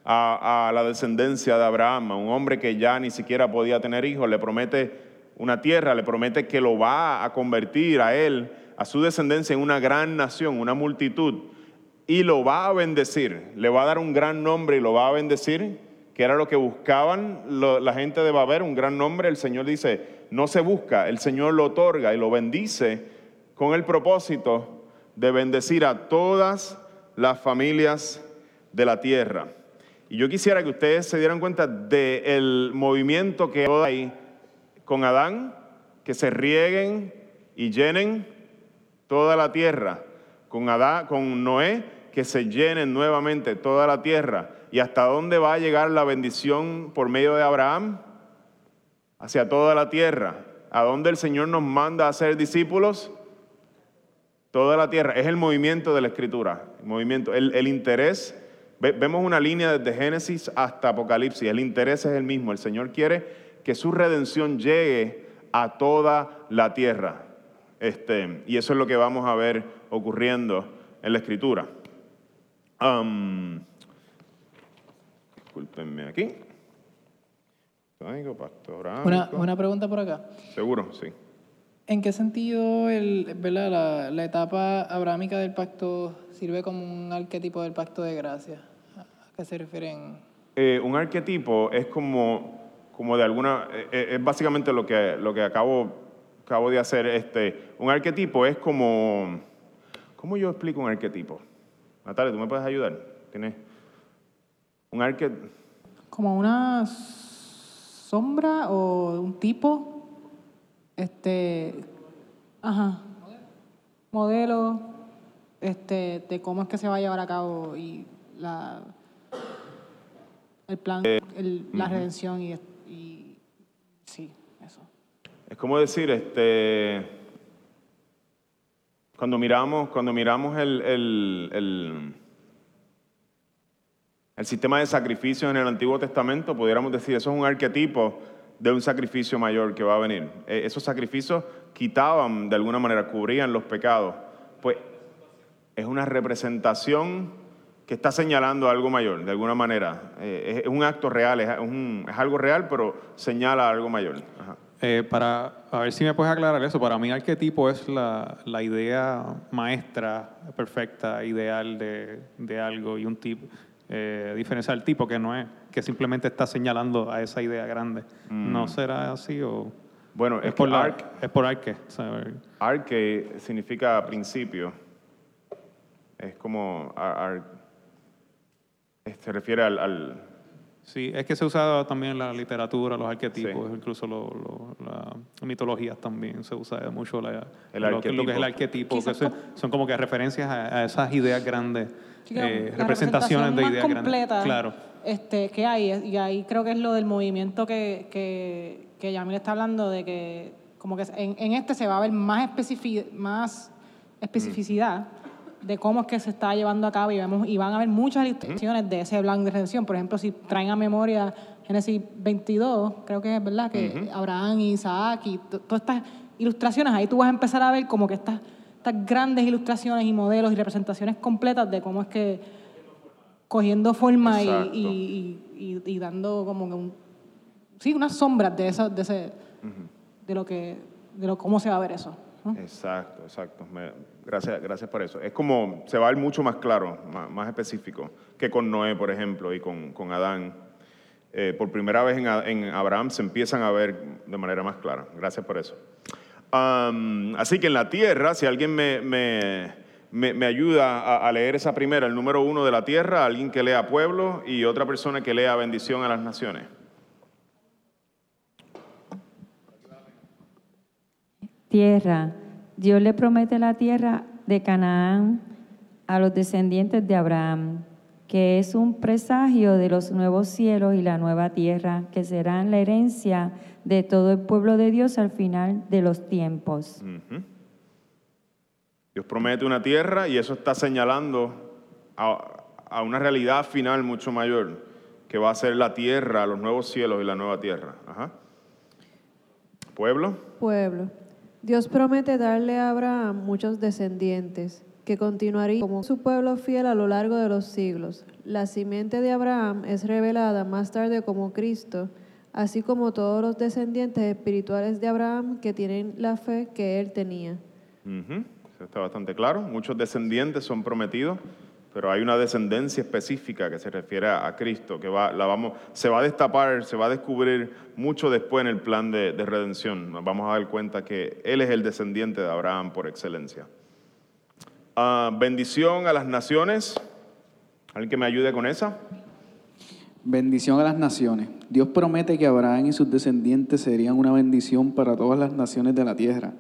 a, la descendencia de Abraham, a un hombre que ya ni siquiera podía tener hijos, le promete una tierra, le promete que lo va a convertir a él, a su descendencia, en una gran nación, una multitud, y lo va a bendecir, le va a dar un gran nombre y lo va a bendecir, que era lo que buscaban la gente de Babel, un gran nombre. El Señor dice, no se busca, el Señor lo otorga y lo bendice con el propósito de bendecir a todas las familias de la tierra. Y yo quisiera que ustedes se dieran cuenta del movimiento que hay con Adán, que se rieguen y llenen toda la tierra. Con, Adán, con Noé, que se llenen nuevamente toda la tierra. ¿Y hasta dónde va a llegar la bendición por medio de Abraham? Hacia toda la tierra. ¿A dónde el Señor nos manda a ser discípulos? toda la tierra. Es el movimiento de la escritura, el movimiento, el, interés Ve- vemos una línea desde Génesis hasta Apocalipsis. El interés es el mismo. El Señor quiere que su redención llegue a toda la tierra. Este, y eso es lo que vamos a ver ocurriendo en la Escritura. Am, discúlpenme aquí. Una, una pregunta por acá. Seguro, sí. ¿En qué sentido el, ¿verdad? La, la etapa abrámica del pacto sirve como un arquetipo del pacto de gracia? ¿A qué se refieren? Eh, un arquetipo es como, como de alguna, eh, eh, es básicamente lo que, lo que acabo, acabo de hacer. Este, un arquetipo es como, ¿cómo yo explico un arquetipo? Natalia, ¿tú me puedes ayudar? ¿Tienes un arquetipo? como una sombra o un tipo, este, ajá, modelo, este, de cómo es que se va a llevar a cabo y la, el plan, el- la redención y, eso. Es como decir, este, cuando miramos, cuando miramos el, el- el- sistema de sacrificios en el Antiguo Testamento, pudiéramos decir, eso es un arquetipo de un sacrificio mayor que va a venir. Eh, esos sacrificios quitaban, de alguna manera, cubrían los pecados. Pues es una representación que está señalando algo mayor, de alguna manera. Eh, es, un acto real, es, es algo real, pero señala algo mayor. Ajá. Eh, para a ver si me puedes aclarar eso. Para mí, arquetipo es la, la idea maestra, perfecta, ideal de, de algo y un tipo. Eh, diferencia del tipo que no es, que simplemente está señalando a esa idea grande. ¿No será así o...? Bueno, es, por la- arc- es por arque. Arque significa principio. Es como ar- ar- se refiere al, al- Sí, es que se usa también en la literatura, los arquetipos, incluso lo- lo- las mitologías también se usa mucho la, El lo, que- lo que es el arquetipo. que Quizás son, son como que referencias a, a esas ideas grandes, eh, la representaciones de ideas más grandes. Claro. este, que hay, y ahí creo que es lo del movimiento que, que, que Yamil está hablando, de que como que en, en este se va a ver más, especifi- más especificidad de cómo es que se está llevando a cabo y, vemos, y van a haber muchas ilustraciones de ese plan de redención. Por ejemplo, si traen a memoria Génesis 22, creo que es verdad, que Abraham y Isaac y to- todas estas ilustraciones, ahí tú vas a empezar a ver como que estas, estas grandes ilustraciones y modelos y representaciones completas de cómo es que cogiendo forma y, y- y- dando como que un, sí, unas sombras de eso, de ese, de lo que, de lo cómo se va a ver eso. ¿no? Exacto, exacto. Me- gracias, gracias por eso. Es como, se va a ver mucho más claro, más, específico, que con Noé, por ejemplo, y con, con Adán. Eh, por primera vez en, Abraham se empiezan a ver de manera más clara. Gracias por eso. Así que en la tierra, si alguien me, me- me- me ayuda a, a leer esa primera, el número uno de la tierra, alguien que lea pueblo y otra persona que lea bendición a las naciones. Tierra. Dios le promete la tierra de Canaán a los descendientes de Abraham, que es un presagio de los nuevos cielos y la nueva tierra, que serán la herencia de todo el pueblo de Dios al final de los tiempos. Dios promete una tierra y eso está señalando a, a una realidad final mucho mayor, que va a ser la tierra, los nuevos cielos y la nueva tierra. Ajá. Pueblo. Pueblo. Dios promete darle a Abraham muchos descendientes que continuarían como su pueblo fiel a lo largo de los siglos. La simiente de Abraham es revelada más tarde como Cristo, así como todos los descendientes espirituales de Abraham que tienen la fe que él tenía. Eso está bastante claro. Muchos descendientes son prometidos, pero hay una descendencia específica que se refiere a, Cristo, que va, la vamos, se va a destapar, se va a descubrir mucho después en el plan de, de redención. Nos vamos a dar cuenta que Él es el descendiente de Abraham por excelencia. Ah, bendición a las naciones. ¿Alguien que me ayude con esa? Bendición a las naciones. Dios promete que Abraham y sus descendientes serían una bendición para todas las naciones de la tierra.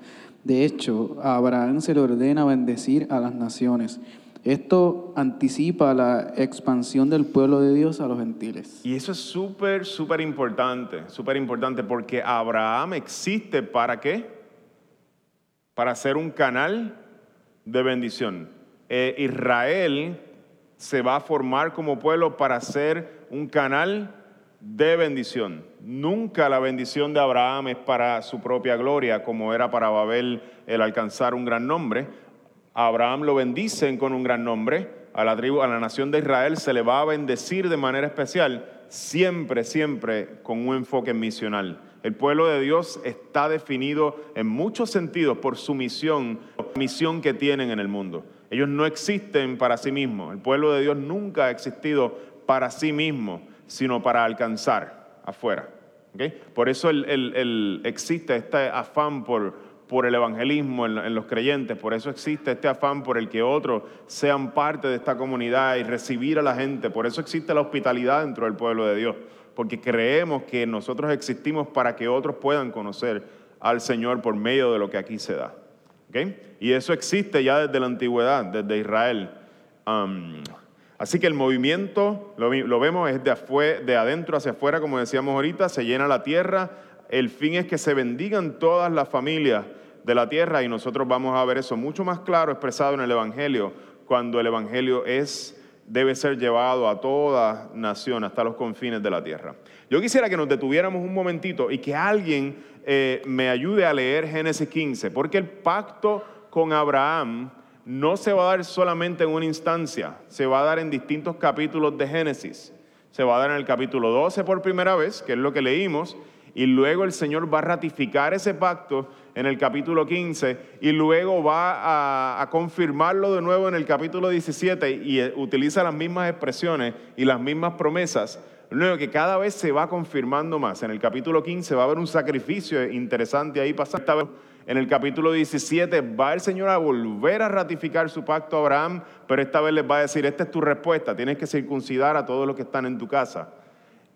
De hecho, a Abraham se le ordena bendecir a las naciones. Esto anticipa la expansión del pueblo de Dios a los gentiles. Y eso es súper, súper importante, súper importante, porque Abraham existe para qué? Para ser un canal de bendición. Eh, Israel se va a formar como pueblo para ser un canal de bendición. Nunca la bendición de Abraham es para su propia gloria, como era para Babel el alcanzar un gran nombre. A Abraham lo bendicen con un gran nombre, a la tribu, a la nación de Israel se le va a bendecir de manera especial, siempre, siempre con un enfoque misional. El pueblo de Dios está definido en muchos sentidos por su misión, misión que tienen en el mundo. Ellos no existen para sí mismos. El pueblo de Dios nunca ha existido para sí mismo, sino para alcanzar afuera. Por eso existe este afán por, por el evangelismo en, los creyentes, por eso existe este afán por el que otros sean parte de esta comunidad y recibir a la gente, por eso existe la hospitalidad dentro del pueblo de Dios, porque creemos que nosotros existimos para que otros puedan conocer al Señor por medio de lo que aquí se da. Y eso existe ya desde la antigüedad, desde Israel. así que el movimiento, lo, vemos, es de, de adentro hacia afuera, como decíamos ahorita, se llena la tierra. El fin es que se bendigan todas las familias de la tierra y nosotros vamos a ver eso mucho más claro expresado en el Evangelio, cuando el Evangelio es, debe ser llevado a toda nación, hasta los confines de la tierra. Yo quisiera que nos detuviéramos un momentito y que alguien eh, me ayude a leer Génesis 15, porque el pacto con Abraham no se va a dar solamente en una instancia, se va a dar en distintos capítulos de Génesis. Se va a dar en el capítulo 12 por primera vez, que es lo que leímos, y luego el Señor va a ratificar ese pacto en el capítulo 15 y luego va a, confirmarlo de nuevo en el capítulo 17 y eh, utiliza las mismas expresiones y las mismas promesas Luego que cada vez se va confirmando más. En el capítulo 15 va a haber un sacrificio interesante ahí pasando. En el capítulo 17 va el Señor a volver a ratificar su pacto a Abraham, pero esta vez les va a decir, esta es tu respuesta, tienes que circuncidar a todos los que están en tu casa.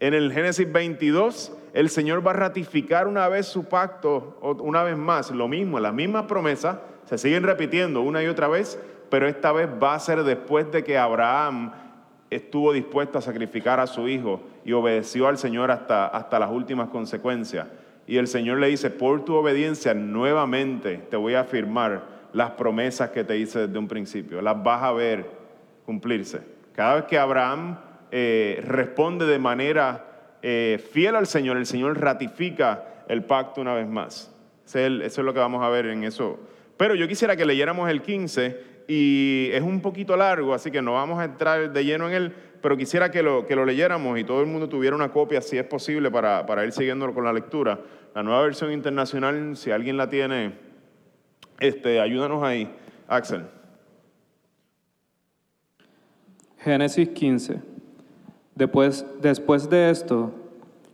En el Génesis 22, el Señor va a ratificar una vez su pacto, una vez más, lo mismo, las mismas promesas, se siguen repitiendo una y otra vez, pero esta vez va a ser después de que Abraham estuvo dispuesto a sacrificar a su hijo y obedeció al Señor hasta, hasta las últimas consecuencias. Y el Señor le dice, por tu obediencia nuevamente te voy a afirmar las promesas que te hice desde un principio. Las vas a ver cumplirse. Cada vez que Abraham eh, responde de manera eh, fiel al Señor, el Señor ratifica el pacto una vez más. Eso es lo que vamos a ver en eso. Pero yo quisiera que leyéramos el 15 y es un poquito largo, así que no vamos a entrar de lleno en él, pero quisiera que lo, que lo leyéramos y todo el mundo tuviera una copia, si es posible, para, para ir siguiéndolo con la lectura. La nueva versión internacional, si alguien la tiene, este, ayúdanos ahí. Axel. Génesis 15. Después, después de esto,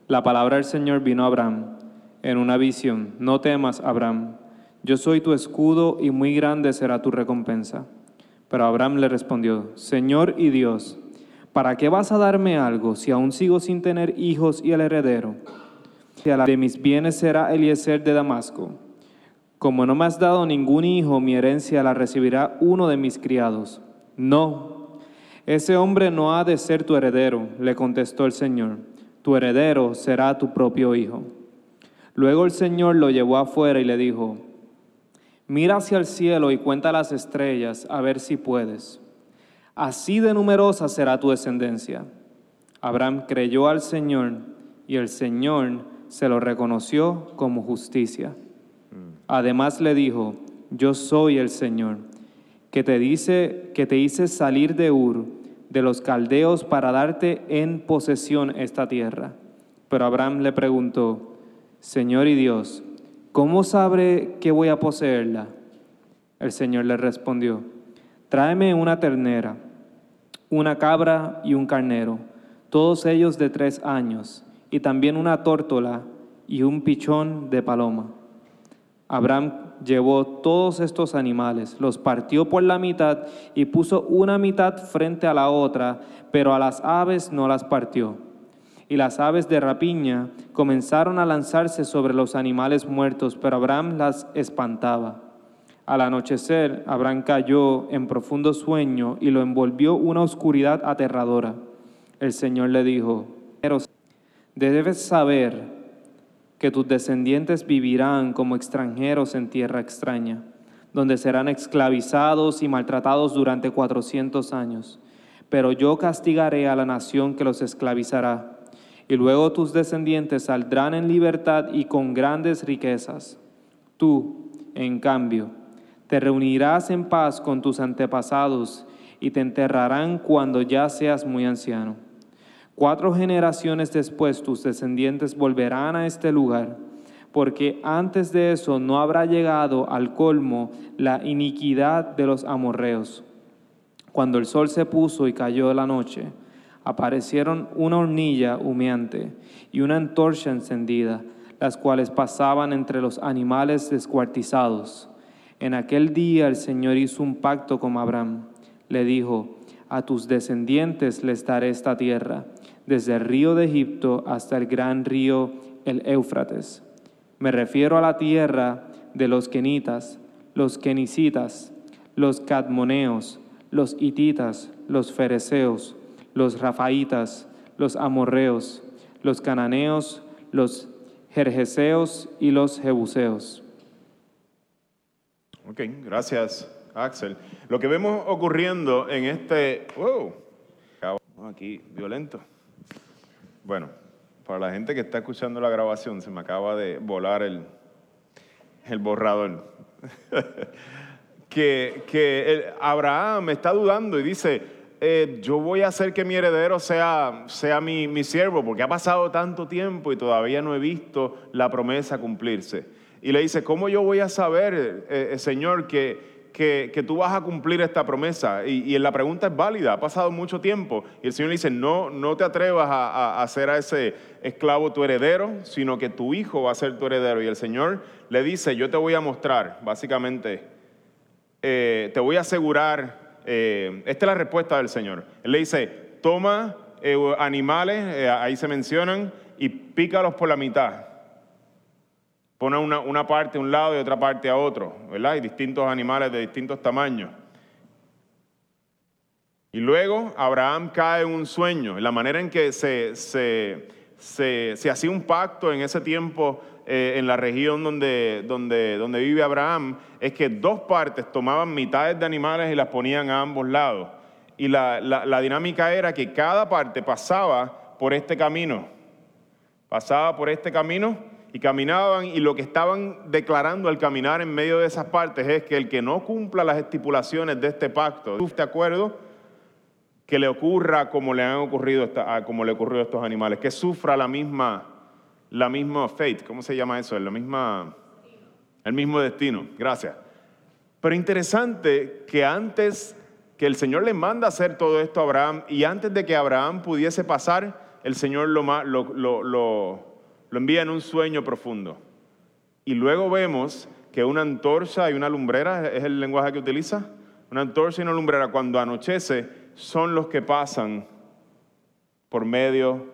la palabra del Señor vino a Abraham en una visión. No temas, Abraham yo soy tu escudo y muy grande será tu recompensa. Pero Abraham le respondió, Señor y Dios, ¿para qué vas a darme algo si aún sigo sin tener hijos y el heredero? De mis bienes será Eliezer de Damasco. Como no me has dado ningún hijo, mi herencia la recibirá uno de mis criados. No, ese hombre no ha de ser tu heredero, le contestó el Señor. Tu heredero será tu propio hijo. Luego el Señor lo llevó afuera y le dijo, Mira hacia el cielo y cuenta las estrellas a ver si puedes. Así de numerosa será tu descendencia. Abraham creyó al Señor y el Señor se lo reconoció como justicia. Además le dijo, yo soy el Señor, que te dice que te hice salir de Ur, de los caldeos para darte en posesión esta tierra. Pero Abraham le preguntó, Señor y Dios, ¿cómo sabré que voy a poseerla? El Señor le respondió, tráeme una ternera, una cabra y un carnero, todos ellos de tres años, y también una tórtola y un pichón de paloma. Abraham llevó todos estos animales, los partió por la mitad y puso una mitad frente a la otra, pero a las aves no las partió y las aves de rapiña comenzaron a lanzarse sobre los animales muertos, pero Abraham las espantaba. Al anochecer, Abraham cayó en profundo sueño y lo envolvió una oscuridad aterradora. El Señor le dijo, debes saber que tus descendientes vivirán como extranjeros en tierra extraña, donde serán esclavizados y maltratados durante cuatrocientos años pero yo castigaré a la nación que los esclavizará, y luego tus descendientes saldrán en libertad y con grandes riquezas. Tú, en cambio, te reunirás en paz con tus antepasados y te enterrarán cuando ya seas muy anciano. Cuatro generaciones después tus descendientes volverán a este lugar, porque antes de eso no habrá llegado al colmo la iniquidad de los amorreos. Cuando el sol se puso y cayó la noche, aparecieron una hornilla humeante y una antorcha encendida, las cuales pasaban entre los animales descuartizados. En aquel día el Señor hizo un pacto con Abraham. Le dijo, a tus descendientes les daré esta tierra desde el río de Egipto hasta el gran río, el Éufrates. Me refiero a la tierra de los kenitas, los kenicitas, los cadmoneos, los hititas, los fereceos, los rafaitas, los amorreos, los cananeos, los jerjeseos y los jebuseos. Ok, gracias, Axel. Lo que vemos ocurriendo en este... Wow, aquí violento. Bueno, para la gente que está escuchando la grabación, se me acaba de volar el, el borrador. *laughs* que, que Abraham está dudando y dice, eh, yo voy a hacer que mi heredero sea, sea mi, mi, siervo, porque ha pasado tanto tiempo y todavía no he visto la promesa cumplirse. Y le dice, ¿cómo yo voy a saber, eh, eh, Señor, que, que, tú vas a cumplir esta promesa. Y, la pregunta es válida, ha pasado mucho tiempo. Y el Señor le dice, no, no te atrevas a, hacer a ese esclavo tu heredero, sino que tu hijo va a ser tu heredero. Y el Señor le dice, yo te voy a mostrar, básicamente, eh, te voy a asegurar, eh, esta es la respuesta del Señor. Él le dice, toma eh, animales, ahí se mencionan, y pícalos por la mitad pone una, una parte a un lado y otra parte a otro, ¿verdad? Hay distintos animales de distintos tamaños. Y luego Abraham cae en un sueño, la manera en que se, se, se, hacía un pacto en ese tiempo eh, en la región donde, donde, donde vive Abraham, es que dos partes tomaban mitades de animales y las ponían a ambos lados. Y la, la, la dinámica era que cada parte pasaba por este camino, pasaba por este camino y caminaban y lo que estaban declarando al caminar en medio de esas partes es que el que no cumpla las estipulaciones de este pacto, ¿de acuerdo? Que le ocurra como le han ocurrido como le ocurrió a estos animales, que sufra la misma la misma fate, ¿cómo se llama eso? La misma el mismo destino. Gracias. Pero interesante que antes que el Señor le manda hacer todo esto a Abraham y antes de que Abraham pudiese pasar, el Señor lo lo envía en un sueño profundo. Y luego vemos que una antorcha y una lumbrera, es el lenguaje que utiliza, una antorcha y una lumbrera cuando anochece son los que pasan por medio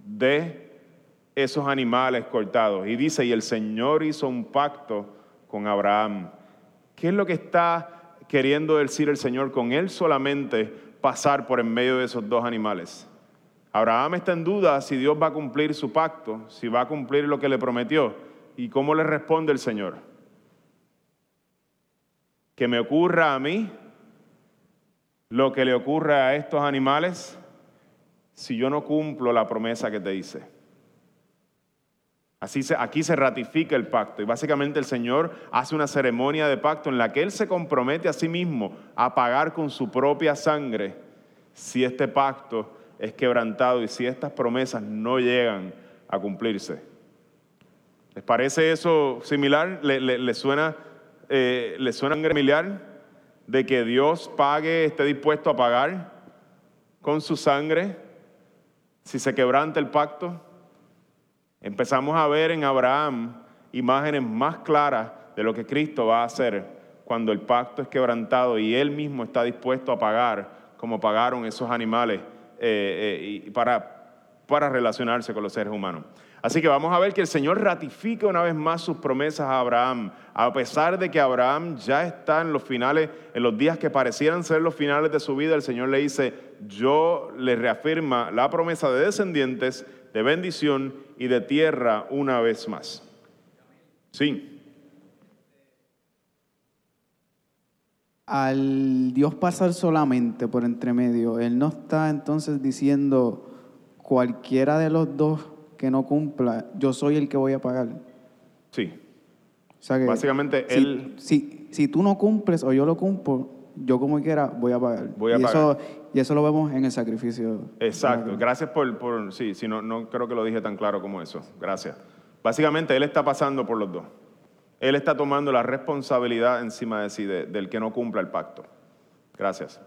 de esos animales cortados. Y dice, y el Señor hizo un pacto con Abraham. ¿Qué es lo que está queriendo decir el Señor con él solamente pasar por en medio de esos dos animales? Abraham está en duda si Dios va a cumplir su pacto, si va a cumplir lo que le prometió. ¿Y cómo le responde el Señor? Que me ocurra a mí lo que le ocurre a estos animales si yo no cumplo la promesa que te hice. Así se, aquí se ratifica el pacto y básicamente el Señor hace una ceremonia de pacto en la que Él se compromete a sí mismo a pagar con su propia sangre si este pacto es quebrantado y si estas promesas no llegan a cumplirse. ¿Les parece eso similar? ¿Le, suena, eh, ¿Le suena familiar de que Dios pague, esté dispuesto a pagar con su sangre si se quebranta el pacto? Empezamos a ver en Abraham imágenes más claras de lo que Cristo va a hacer cuando el pacto es quebrantado y Él mismo está dispuesto a pagar como pagaron esos animales eh, eh, para, relacionarse con los seres humanos. Así que vamos a ver que el Señor ratifica una vez más sus promesas a Abraham, a pesar de que Abraham ya está en los finales, en los días que parecieran ser los finales de su vida, el Señor le dice, yo le reafirma la promesa de descendientes, de bendición y de tierra una vez más. Sí. Al Dios pasar solamente por entre medio, Él no está entonces diciendo cualquiera de los dos que no cumpla, yo soy el que voy a pagar. Sí. O sea que Básicamente, si, Él- Si, si tú no cumples o yo lo cumplo, yo como quiera voy a pagar. Voy a y, pagar. Eso, y eso lo vemos en el sacrificio. Exacto. Gracias por, por sí, sí, no, no creo que lo dije tan claro como eso. Gracias. Básicamente, Él está pasando por los dos. Él está tomando la responsabilidad encima de sí de- del que no cumpla el pacto. Gracias.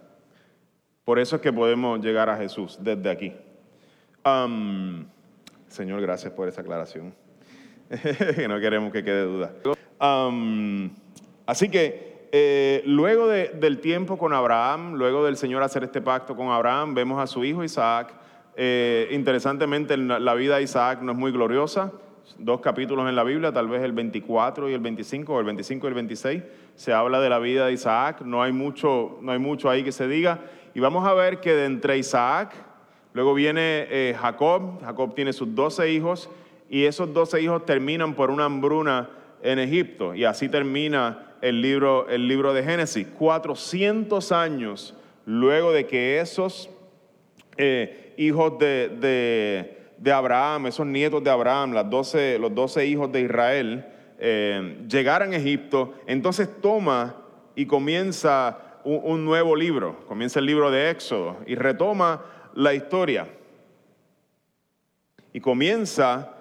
Por eso es que podemos llegar a Jesús desde aquí. Señor, gracias por esa aclaración. *laughs* no queremos que quede duda. Así que eh, luego de- del tiempo con Abraham, luego del Señor hacer este pacto con Abraham, vemos a su hijo Isaac. Eh, interesantemente, la vida de Isaac no es muy gloriosa. Dos capítulos en la Biblia, tal vez el 24 y el 25, o el 25 y el 26, se habla de la vida de Isaac. No hay mucho, no hay mucho ahí que se diga. Y vamos a ver que de entre Isaac, luego viene eh, Jacob. Jacob tiene sus 12 hijos y esos 12 hijos terminan por una hambruna en Egipto. Y así termina el libro, el libro de Génesis. 400 años luego de que esos eh, hijos de, de- de Abraham, esos nietos de Abraham, las 12, los 12 hijos de Israel, eh, llegaran a Egipto, entonces toma y comienza un, nuevo libro, comienza el libro de Éxodo y retoma la historia. Y comienza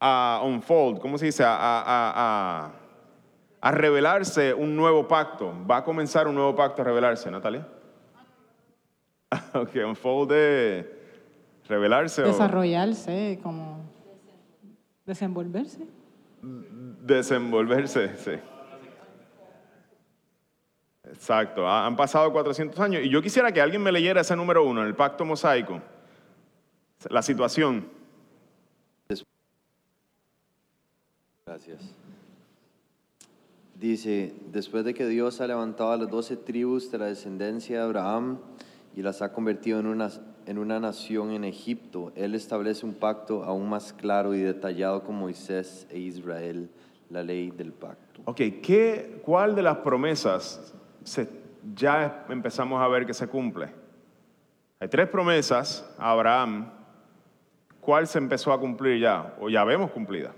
a unfold, ¿cómo se dice? A- a- a revelarse un nuevo pacto. Va a comenzar un nuevo pacto a revelarse, Natalia. *laughs* Ok, unfold de revelarse o Desarrollarse, como desenvolverse. desenvolverse, sí. Exacto, ha- han pasado 400 años y yo quisiera que alguien me leyera ese número uno, el pacto mosaico, la situación. Gracias. Dice, después de que Dios ha levantado a las doce tribus de la descendencia de Abraham y las ha convertido en una, en una nación en Egipto, Él establece un pacto aún más claro y detallado con Moisés e Israel, la ley del pacto. Ok, ¿qué, ¿cuál de las promesas se- ya empezamos a ver que se cumple? Hay tres promesas a Abraham. ¿Cuál se empezó a cumplir ya o ya vemos cumplida?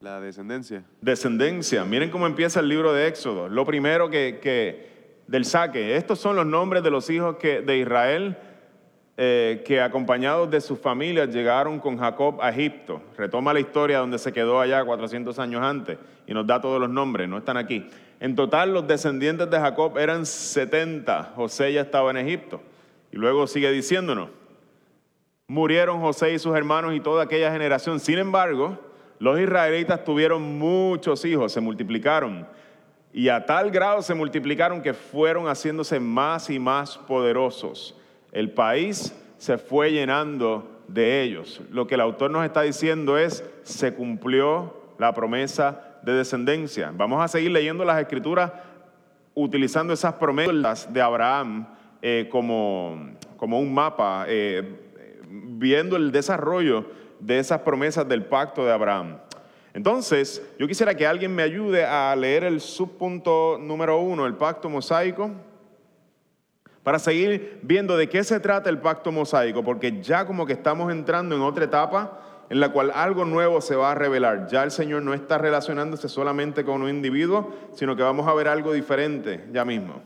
La descendencia. Descendencia. Miren cómo empieza el libro de Éxodo. Lo primero que, del saque. Estos son los nombres de los hijos de Israel eh, que acompañados de sus familias llegaron con Jacob a Egipto. Retoma la historia donde se quedó allá 400 años antes y nos da todos los nombres, no están aquí. En total los descendientes de Jacob eran 70. José ya estaba en Egipto. Y luego sigue diciéndonos, murieron José y sus hermanos y toda aquella generación. Sin embargo, los israelitas tuvieron muchos hijos, se multiplicaron. Y a tal grado se multiplicaron que fueron haciéndose más y más poderosos. El país se fue llenando de ellos. Lo que el autor nos está diciendo es, se cumplió la promesa de descendencia. Vamos a seguir leyendo las escrituras utilizando esas promesas de Abraham eh, como, como un mapa, eh, viendo el desarrollo de esas promesas del pacto de Abraham. Entonces, yo quisiera que alguien me ayude a leer el subpunto número uno, el pacto mosaico, para seguir viendo de qué se trata el pacto mosaico, porque ya como que estamos entrando en otra etapa en la cual algo nuevo se va a revelar. Ya el Señor no está relacionándose solamente con un individuo, sino que vamos a ver algo diferente ya mismo.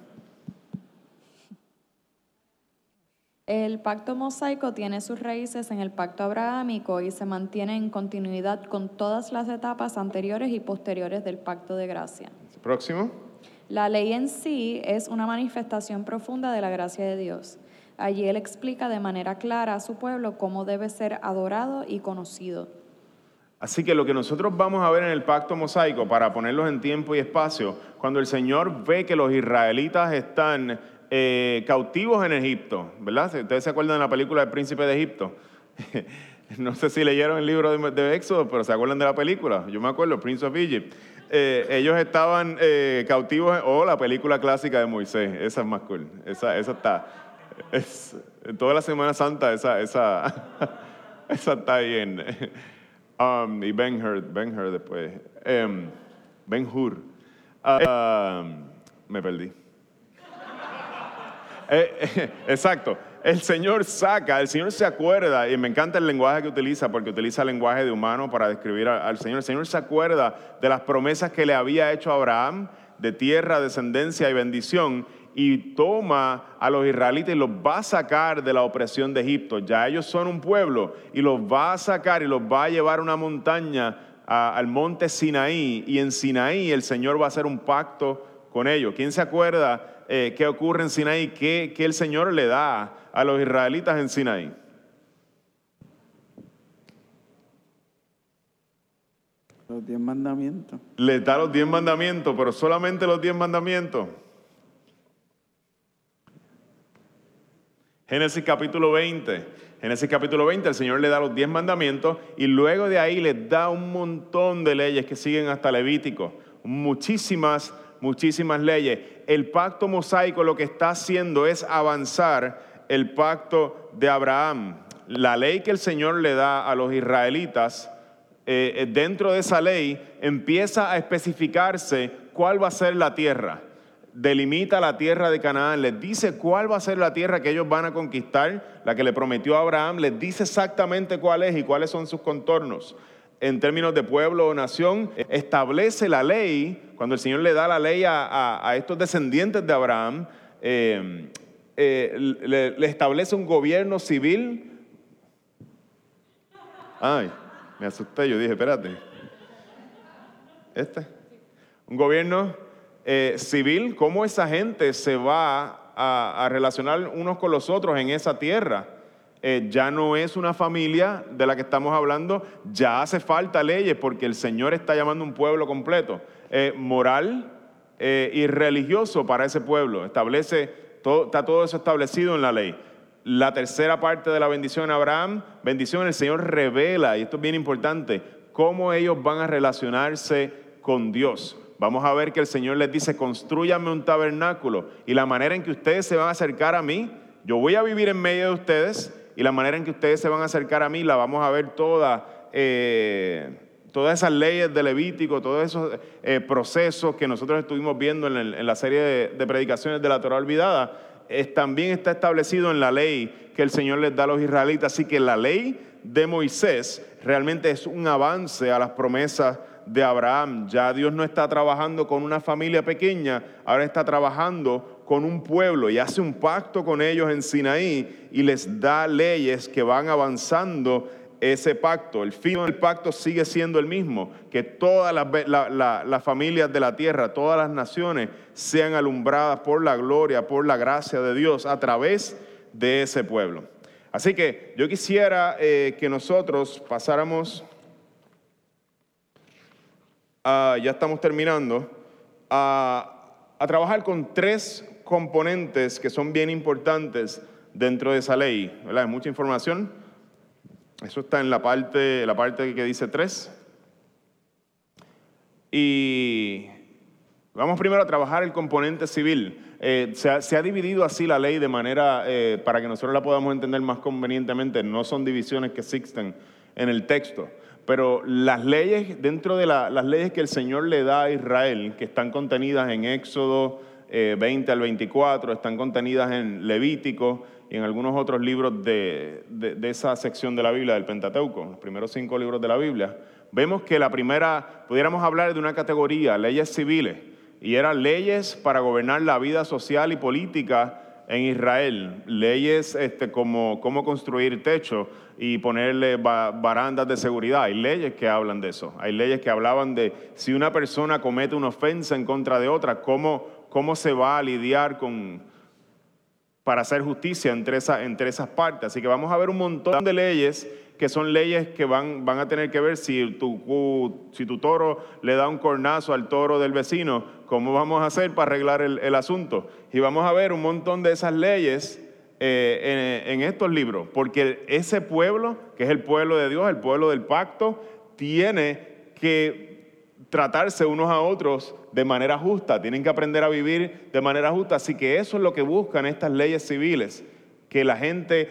El pacto mosaico tiene sus raíces en el pacto abrahámico y se mantiene en continuidad con todas las etapas anteriores y posteriores del pacto de gracia. Próximo. La ley en sí es una manifestación profunda de la gracia de Dios. Allí Él explica de manera clara a su pueblo cómo debe ser adorado y conocido. Así que lo que nosotros vamos a ver en el pacto mosaico, para ponerlos en tiempo y espacio, cuando el Señor ve que los israelitas están eh, cautivos en Egipto, ¿verdad? Ustedes se acuerdan de la película del príncipe de Egipto. *laughs* no sé si leyeron el libro de, de Éxodo, pero se acuerdan de la película. Yo me acuerdo, Prince of Egypt. Eh, ellos estaban eh, cautivos, o la película clásica de Moisés, esa es más cool, esa, esa está, es, toda la Semana Santa esa, esa, *laughs* esa está bien. Um, y Ben Hur, Ben Hur después. Em, ben Hur. Um, me perdí. Eh, *laughs* exacto. El Señor saca, el Señor se acuerda, y me encanta el lenguaje que utiliza, porque utiliza el lenguaje de humano para describir al Señor. El Señor se acuerda de las promesas que le había hecho a Abraham, de tierra, descendencia y bendición, y toma a los israelitas y los va a sacar de la opresión de Egipto. Ya ellos son un pueblo, y los va a sacar y los va a llevar a una montaña, al monte Sinaí, y en Sinaí el Señor va a hacer un pacto con ellos. ¿Quién se acuerda eh, qué ocurre en Sinaí? ¿Qué, qué el Señor le da a los israelitas en Sinaí? Los diez mandamientos. Les da los diez mandamientos, pero solamente los diez mandamientos. Génesis capítulo 20. Génesis capítulo 20, el Señor le da los diez mandamientos y luego de ahí les da un montón de leyes que siguen hasta Levítico. Muchísimas, muchísimas leyes. El pacto mosaico lo que está haciendo es avanzar el pacto de Abraham. La ley que el Señor le da a los israelitas eh, eh, dentro de esa ley empieza a especificarse cuál va a ser la tierra. Delimita la tierra de Canaán, les dice cuál va a ser la tierra que ellos van a conquistar, la que le prometió a Abraham, les dice exactamente cuál es y cuáles son sus contornos. En términos de pueblo o nación, establece la ley, cuando el Señor le da la ley a, a- estos descendientes de Abraham, eh, eh, le- le establece un gobierno civil Ay, me asusté, yo dije, espérate. Este. Un gobierno eh, civil, ¿cómo esa gente se va a, a relacionar unos con los otros en esa tierra? Eh, ya no es una familia de la que estamos hablando, ya hace falta leyes porque el Señor está llamando un pueblo completo, eh, moral eh, y religioso para ese pueblo. Establece, está todo eso establecido en la ley. La tercera parte de la bendición a Abraham, bendición el Señor revela, y esto es bien importante, cómo ellos van a relacionarse con Dios. Vamos a ver que el Señor les dice, construyanme un tabernáculo y la manera en que ustedes se van a acercar a mí, yo voy a vivir en medio de ustedes y la manera en que ustedes se van a acercar a mí la vamos a ver toda, eh, todas esas leyes de Levítico, todos esos eh, procesos que nosotros estuvimos viendo en, la serie de, predicaciones de la Torah olvidada, también está establecido en la ley que el Señor les da a los israelitas. Así que la ley de Moisés realmente es un avance a las promesas de Abraham. Ya Dios no está trabajando con una familia pequeña, ahora está trabajando con un pueblo y hace un pacto con ellos en Sinaí y les da leyes que van avanzando ese pacto. El fin del pacto sigue siendo el mismo, que todas las, familias de la tierra, todas las naciones sean alumbradas por la gloria, por la gracia de Dios a través de ese pueblo. Así que yo quisiera eh, que nosotros pasáramos, ya estamos terminando, a, a trabajar con tres componentes que son bien importantes dentro de esa ley. ¿verdad? Mucha información. Eso está en la parte, la parte que dice tres. Y vamos primero a trabajar el componente civil. Eh, se, ha, se dividido así la ley de manera, eh, para que nosotros la podamos entender más convenientemente, no son divisiones que existen en el texto, pero las leyes, dentro de la- las leyes que el Señor le da a Israel, que están contenidas en Éxodo eh, 20 al 24, están contenidas en Levítico y en algunos otros libros de, esa sección de la Biblia, del Pentateuco, los primeros cinco libros de la Biblia, vemos que la primera, pudiéramos hablar de una categoría, leyes civiles, y eran leyes para gobernar la vida social y política en Israel, leyes este, como cómo construir techo y ponerle ba- barandas de seguridad. Hay leyes que hablan de eso. Hay leyes que hablaban de si una persona comete una ofensa en contra de otra, cómo, cómo se va a lidiar con, para hacer justicia entre, esa- entre esas partes. Así que vamos a ver un montón de leyes que son leyes que van, van a tener que ver si tu, si tu toro le da un cornazo al toro del vecino, cómo vamos a hacer para arreglar el, asunto. Y vamos a ver un montón de esas leyes eh, en estos libros, porque ese pueblo, que es el pueblo de Dios, el pueblo del pacto, tiene que tratarse unos a otros de manera justa, tienen que aprender a vivir de manera justa. Así que eso es lo que buscan estas leyes civiles, que la gente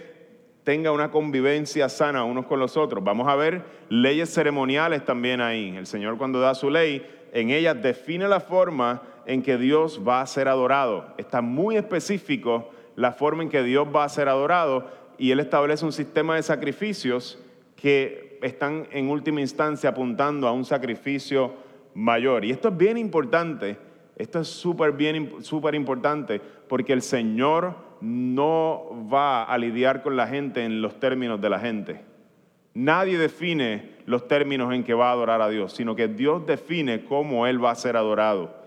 tenga una convivencia sana unos con los otros. Vamos a ver leyes ceremoniales también ahí. El Señor cuando da su ley, en ella define la forma en que Dios va a ser adorado. Está muy específico la forma en que Dios va a ser adorado y Él establece un sistema de sacrificios que están en última instancia apuntando a un sacrificio mayor. Y esto es bien importante, esto es súper bien, súper importante, porque el Señor no va a lidiar con la gente en los términos de la gente. Nadie define los términos en que va a adorar a Dios, sino que Dios define cómo Él va a ser adorado.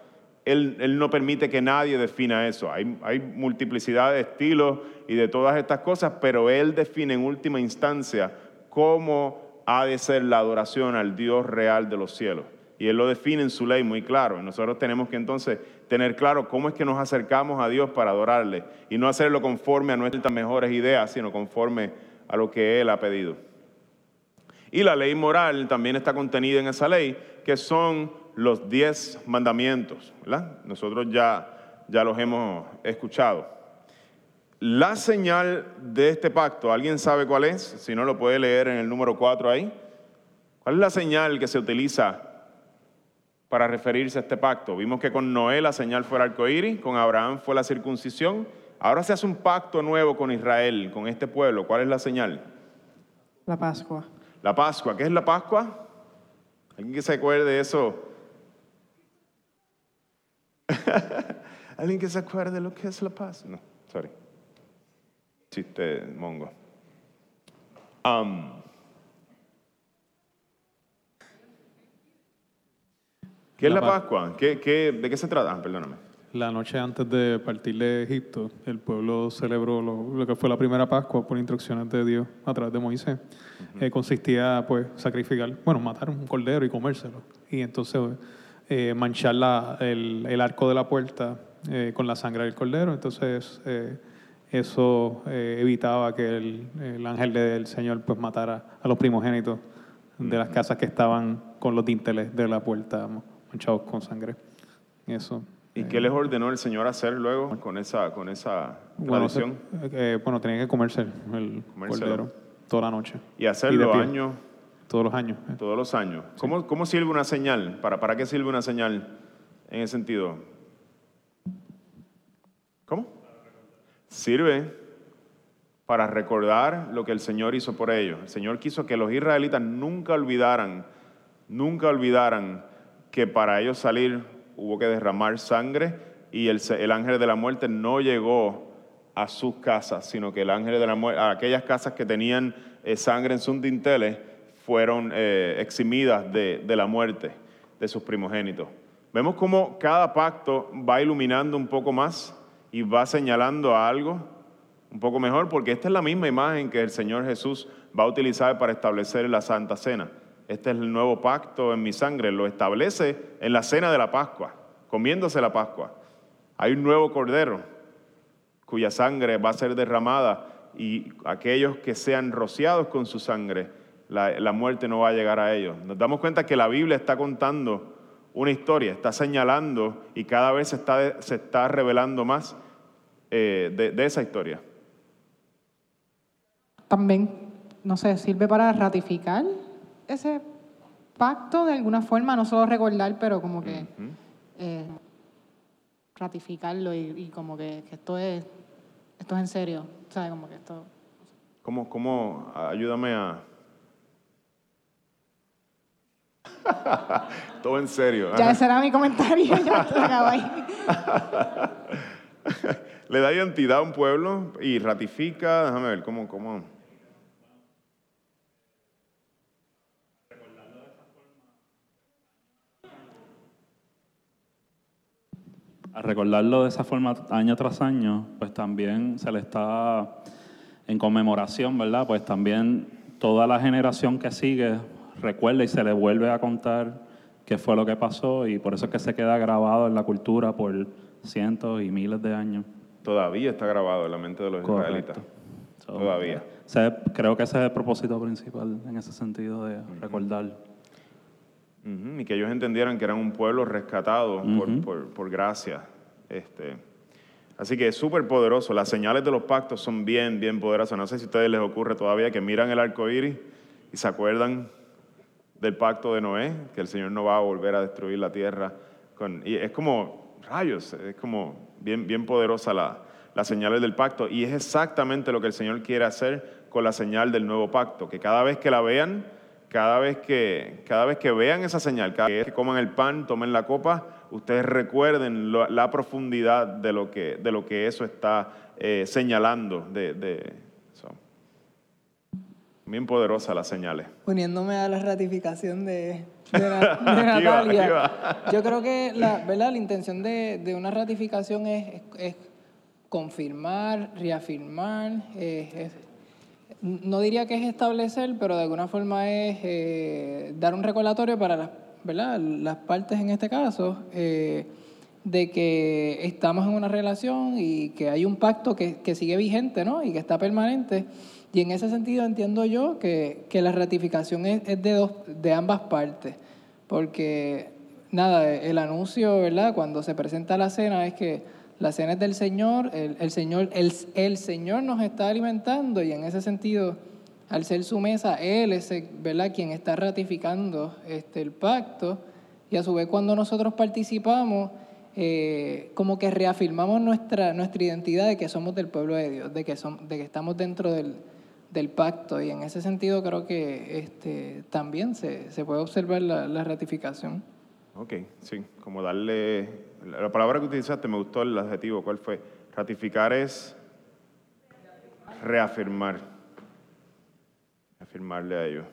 Él, no permite que nadie defina eso. Hay, hay multiplicidad de estilos y de todas estas cosas, pero Él define en última instancia cómo ha de ser la adoración al Dios real de los cielos. Y Él lo define en su ley muy claro. Y nosotros tenemos que entonces tener claro cómo es que nos acercamos a Dios para adorarle y no hacerlo conforme a nuestras mejores ideas, sino conforme a lo que Él ha pedido. Y la ley moral también está contenida en esa ley, que son los diez mandamientos. Nosotros ya, ya los hemos escuchado. La señal de este pacto, ¿alguien sabe cuál es? Si no, lo puede leer en el número 4 ahí. ¿Cuál es la señal que se utiliza para referirse a este pacto? Vimos que con Noé la señal fue el arcoíris, con Abraham fue la circuncisión. Ahora se hace un pacto nuevo con Israel, con este pueblo. ¿Cuál es la señal? La Pascua. La Pascua. ¿Qué es la Pascua? ¿Alguien que se acuerde de eso? *laughs* ¿Alguien que se acuerde de lo que es la Pascua? No, sorry chiste mongo. ¿Qué es la, Pascua? ¿Qué, de qué se trata? Ah, perdóname. La noche antes de partir de Egipto, el pueblo celebró lo, que fue la primera Pascua por instrucciones de Dios a través de Moisés. Eh, consistía, pues, sacrificar, bueno, matar un cordero y comérselo. Y entonces eh, manchar la, el, arco de la puerta eh, con la sangre del cordero. Entonces eso evitaba que el, ángel del Señor pues matara a los primogénitos de las casas que estaban con los dinteles de la puerta manchados con sangre. Eso. ¿Y qué les ordenó el Señor hacer luego con esa, con esa tradición? Bueno, eh, bueno tenía que comerse el, cordero toda la noche. ¿Y hacerlo años? Todos los años. Eh. Todos los años. ¿Cómo, ¿Cómo, sirve una señal? ¿Para, ¿Para qué sirve una señal en ese sentido? ¿Cómo? Sirve para recordar lo que el Señor hizo por ellos. El Señor quiso que los israelitas nunca olvidaran, nunca olvidaran que para ellos salir hubo que derramar sangre y el, ángel de la muerte no llegó a sus casas, sino que el ángel de la muerte, aquellas casas que tenían eh, sangre en sus dinteles, fueron eh, eximidas de, de la muerte de sus primogénitos. Vemos cómo cada pacto va iluminando un poco más y va señalando algo un poco mejor, porque esta es la misma imagen que el Señor Jesús va a utilizar para establecer la Santa Cena. Este es el nuevo pacto en mi sangre, lo establece en la cena de la Pascua, comiéndose la Pascua. Hay un nuevo cordero cuya sangre va a ser derramada y aquellos que sean rociados con su sangre, la, la muerte no va a llegar a ellos. Nos damos cuenta que la Biblia está contando una historia, está señalando y cada vez se está, se está revelando más eh, de, esa historia. También, no sé, sirve para ratificar ese pacto de alguna forma, no solo recordar, pero como que eh, ratificarlo y, como que, esto es esto es en serio, ¿sabes? Como que esto... ¿Cómo, cómo, ayúdame a... *laughs* Todo en serio. Ya ese era mi comentario, ya *laughs* acabo ahí. *laughs* le da identidad a un pueblo y ratifica, déjame ver cómo, cómo. A recordarlo de esa forma año tras año, pues también se le está en conmemoración, ¿verdad? Pues también toda la generación que sigue recuerda y se le vuelve a contar qué fue lo que pasó y por eso es que se queda grabado en la cultura por cientos y miles de años todavía está grabado en la mente de los israelitas. todavía. creo que ese es el propósito principal en ese sentido de Y que ellos entendieran que eran un pueblo rescatado por, gracia. Este, Así que es súper poderoso. Las señales de los pactos son bien, bien poderosas. No sé si a ustedes les ocurre todavía que miran el arco iris y se acuerdan del pacto de Noé, que el Señor no va a volver a destruir la tierra. Con, y es como rayos, es como bien, bien poderosa la, las señales del pacto. Y es exactamente lo que el Señor quiere hacer con la señal del nuevo pacto, que cada vez que la vean, cada vez que, cada vez que vean esa señal, cada vez que coman el pan, tomen la copa, ustedes recuerden lo- la profundidad de lo que, de lo que eso está eh, señalando. De, de- so. Bien poderosa las señales. Uniéndome a la ratificación de, de, *laughs* Na- Natalia, yo creo que la, ¿verdad? la intención de, de una ratificación es, es- es confirmar, reafirmar, es- no diría que es establecer, pero de alguna forma es eh, dar un recordatorio para las, ¿verdad? las partes en este caso eh, de que estamos en una relación y que hay un pacto que, que sigue vigente ¿no? y que está permanente. Y en ese sentido entiendo yo que, que la ratificación es, es de, dos, de ambas partes, porque nada, el anuncio, ¿verdad? Cuando se presenta la cena es que la cena es del Señor, el, el Señor, el, el Señor nos está alimentando y en ese sentido, al ser su mesa, Él es ¿verdad? quien está ratificando este, el pacto y a su vez cuando nosotros participamos, eh, como que reafirmamos nuestra, nuestra identidad de que somos del pueblo de Dios, de que, som- de que estamos dentro del, del pacto y en ese sentido creo que este, también se, se puede observar la, la ratificación. Ok, sí, como darle... La la palabra que utilizaste me gustó el adjetivo, ¿cuál fue? Ratificar es reafirmar. Afirmarle a ellos.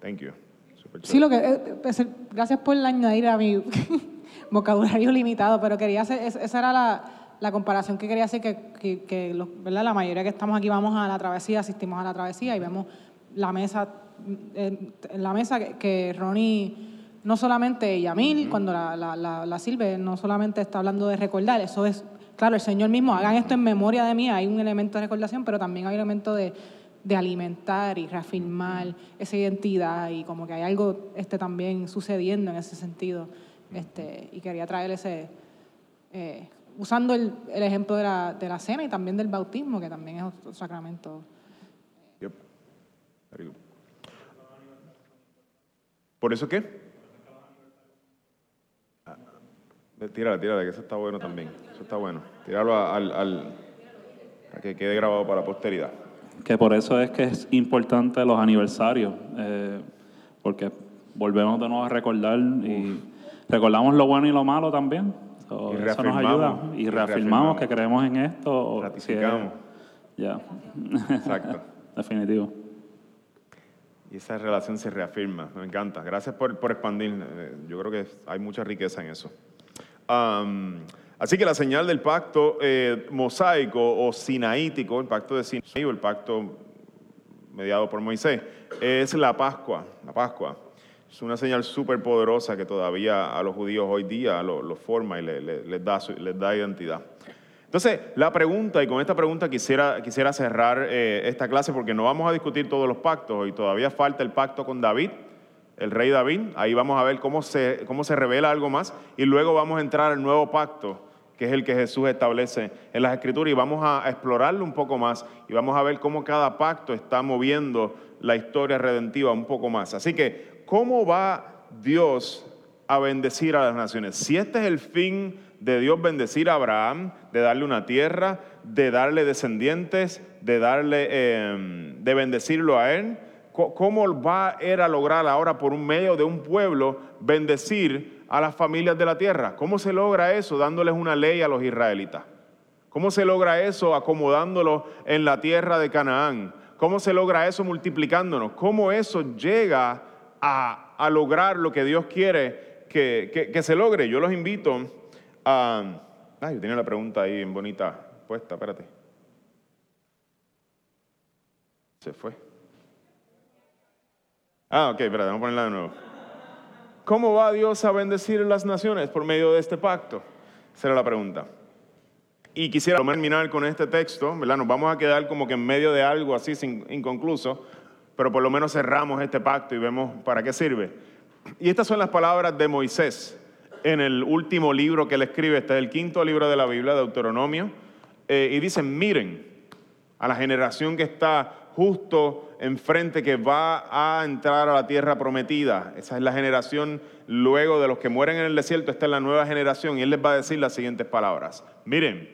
Thank you. Super Sí, lo que, eh, es- gracias por añadir a mi *laughs* vocabulario limitado, pero quería hacer, es- esa era la, la comparación que quería hacer, que, que, que los- ¿verdad? la mayoría que estamos aquí vamos a la travesía, asistimos a la travesía y vemos la mesa, eh, en la mesa que, que Ronnie, no solamente Yamil, cuando la, la, la, la sirve, no solamente está hablando de recordar, eso es, claro, el Señor mismo, hagan esto en memoria de mí, hay un elemento de recordación, pero también hay un elemento de, de alimentar y reafirmar esa identidad y como que hay algo este, también sucediendo en ese sentido. Este, y quería traer ese, eh, usando el, el ejemplo de la, de la cena y también del bautismo, que también es otro sacramento. Yep. ¿Por eso qué? Ah, Tírala, tírala, que eso está bueno también. Eso está bueno. Tíralo a- al, al- a que quede grabado para la posteridad. Que por eso es que es importante los aniversarios, eh, porque volvemos de nuevo a recordar y recordamos lo bueno y lo malo también. So, Y eso nos ayuda y, y reafirmamos reafirmamos. que creemos en esto. si Ratificamos. Ya. Exacto. *laughs* Definitivo. Y esa relación se reafirma. Me encanta. Gracias por, por expandir. Eh, Yo creo que hay mucha riqueza en eso. Así que la señal del pacto eh, mosaico o sinaítico, el pacto de Sinaí o el pacto mediado por Moisés, es la Pascua. La Pascua. Es una señal súper poderosa que todavía a los judíos hoy día lo, lo forma y les da identidad. Entonces, la pregunta, y con esta pregunta quisiera, quisiera cerrar eh, esta clase porque no vamos a discutir todos los pactos y todavía falta el pacto con David, el rey David. Ahí vamos a ver cómo se, cómo se revela algo más y luego vamos a entrar al nuevo pacto, que es el que Jesús establece en las Escrituras y vamos a explorarlo un poco más y vamos a ver cómo cada pacto está moviendo la historia redentiva un poco más. Así que, ¿cómo va Dios a bendecir a las naciones? Si este es el fin de Dios bendecir a Abraham, de darle una tierra, de darle descendientes, de darle, eh, de bendecirlo a él, ¿cómo va a lograr ahora por un medio de un pueblo bendecir a las familias de la tierra? ¿Cómo se logra eso dándoles una ley a los israelitas? ¿Cómo se logra eso acomodándolo en la tierra de Canaán? ¿Cómo se logra eso multiplicándonos? ¿Cómo eso llega a, lograr lo que Dios quiere que se logre? Yo los invito a... Ay, yo tenía la pregunta ahí en bonita puesta, espérate. Se fue. Ah, ok, espérate, vamos a ponerla de nuevo. ¿Cómo va Dios a bendecir las naciones por medio de este pacto? Esa era la pregunta. Y quisiera terminar con este texto, ¿verdad? Nos vamos a quedar como que en medio de algo así inconcluso, pero por lo menos cerramos este pacto y vemos para qué sirve. Y estas son las palabras de Moisés en el último libro que él escribe, este es el quinto libro de la Biblia, Deuteronomio, eh, y dicen, miren a la generación que está justo enfrente, que va a entrar a la tierra prometida. Esa es la generación luego de los que mueren en el desierto, esta es la nueva generación, y él les va a decir las siguientes palabras. Miren,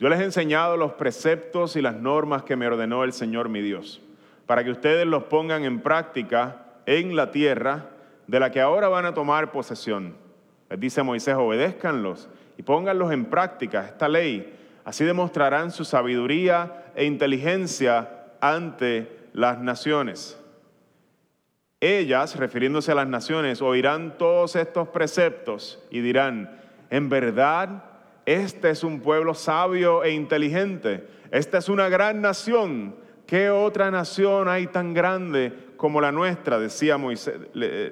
yo les he enseñado los preceptos y las normas que me ordenó el Señor mi Dios, para que ustedes los pongan en práctica en la tierra de la que ahora van a tomar posesión. Les dice Moisés, obedézcanlos y pónganlos en práctica, esta ley. Así demostrarán su sabiduría e inteligencia ante las naciones. Ellas, refiriéndose a las naciones, oirán todos estos preceptos y dirán, en verdad, este es un pueblo sabio e inteligente. Esta es una gran nación. ¿Qué otra nación hay tan grande como la nuestra? Decía Moisés,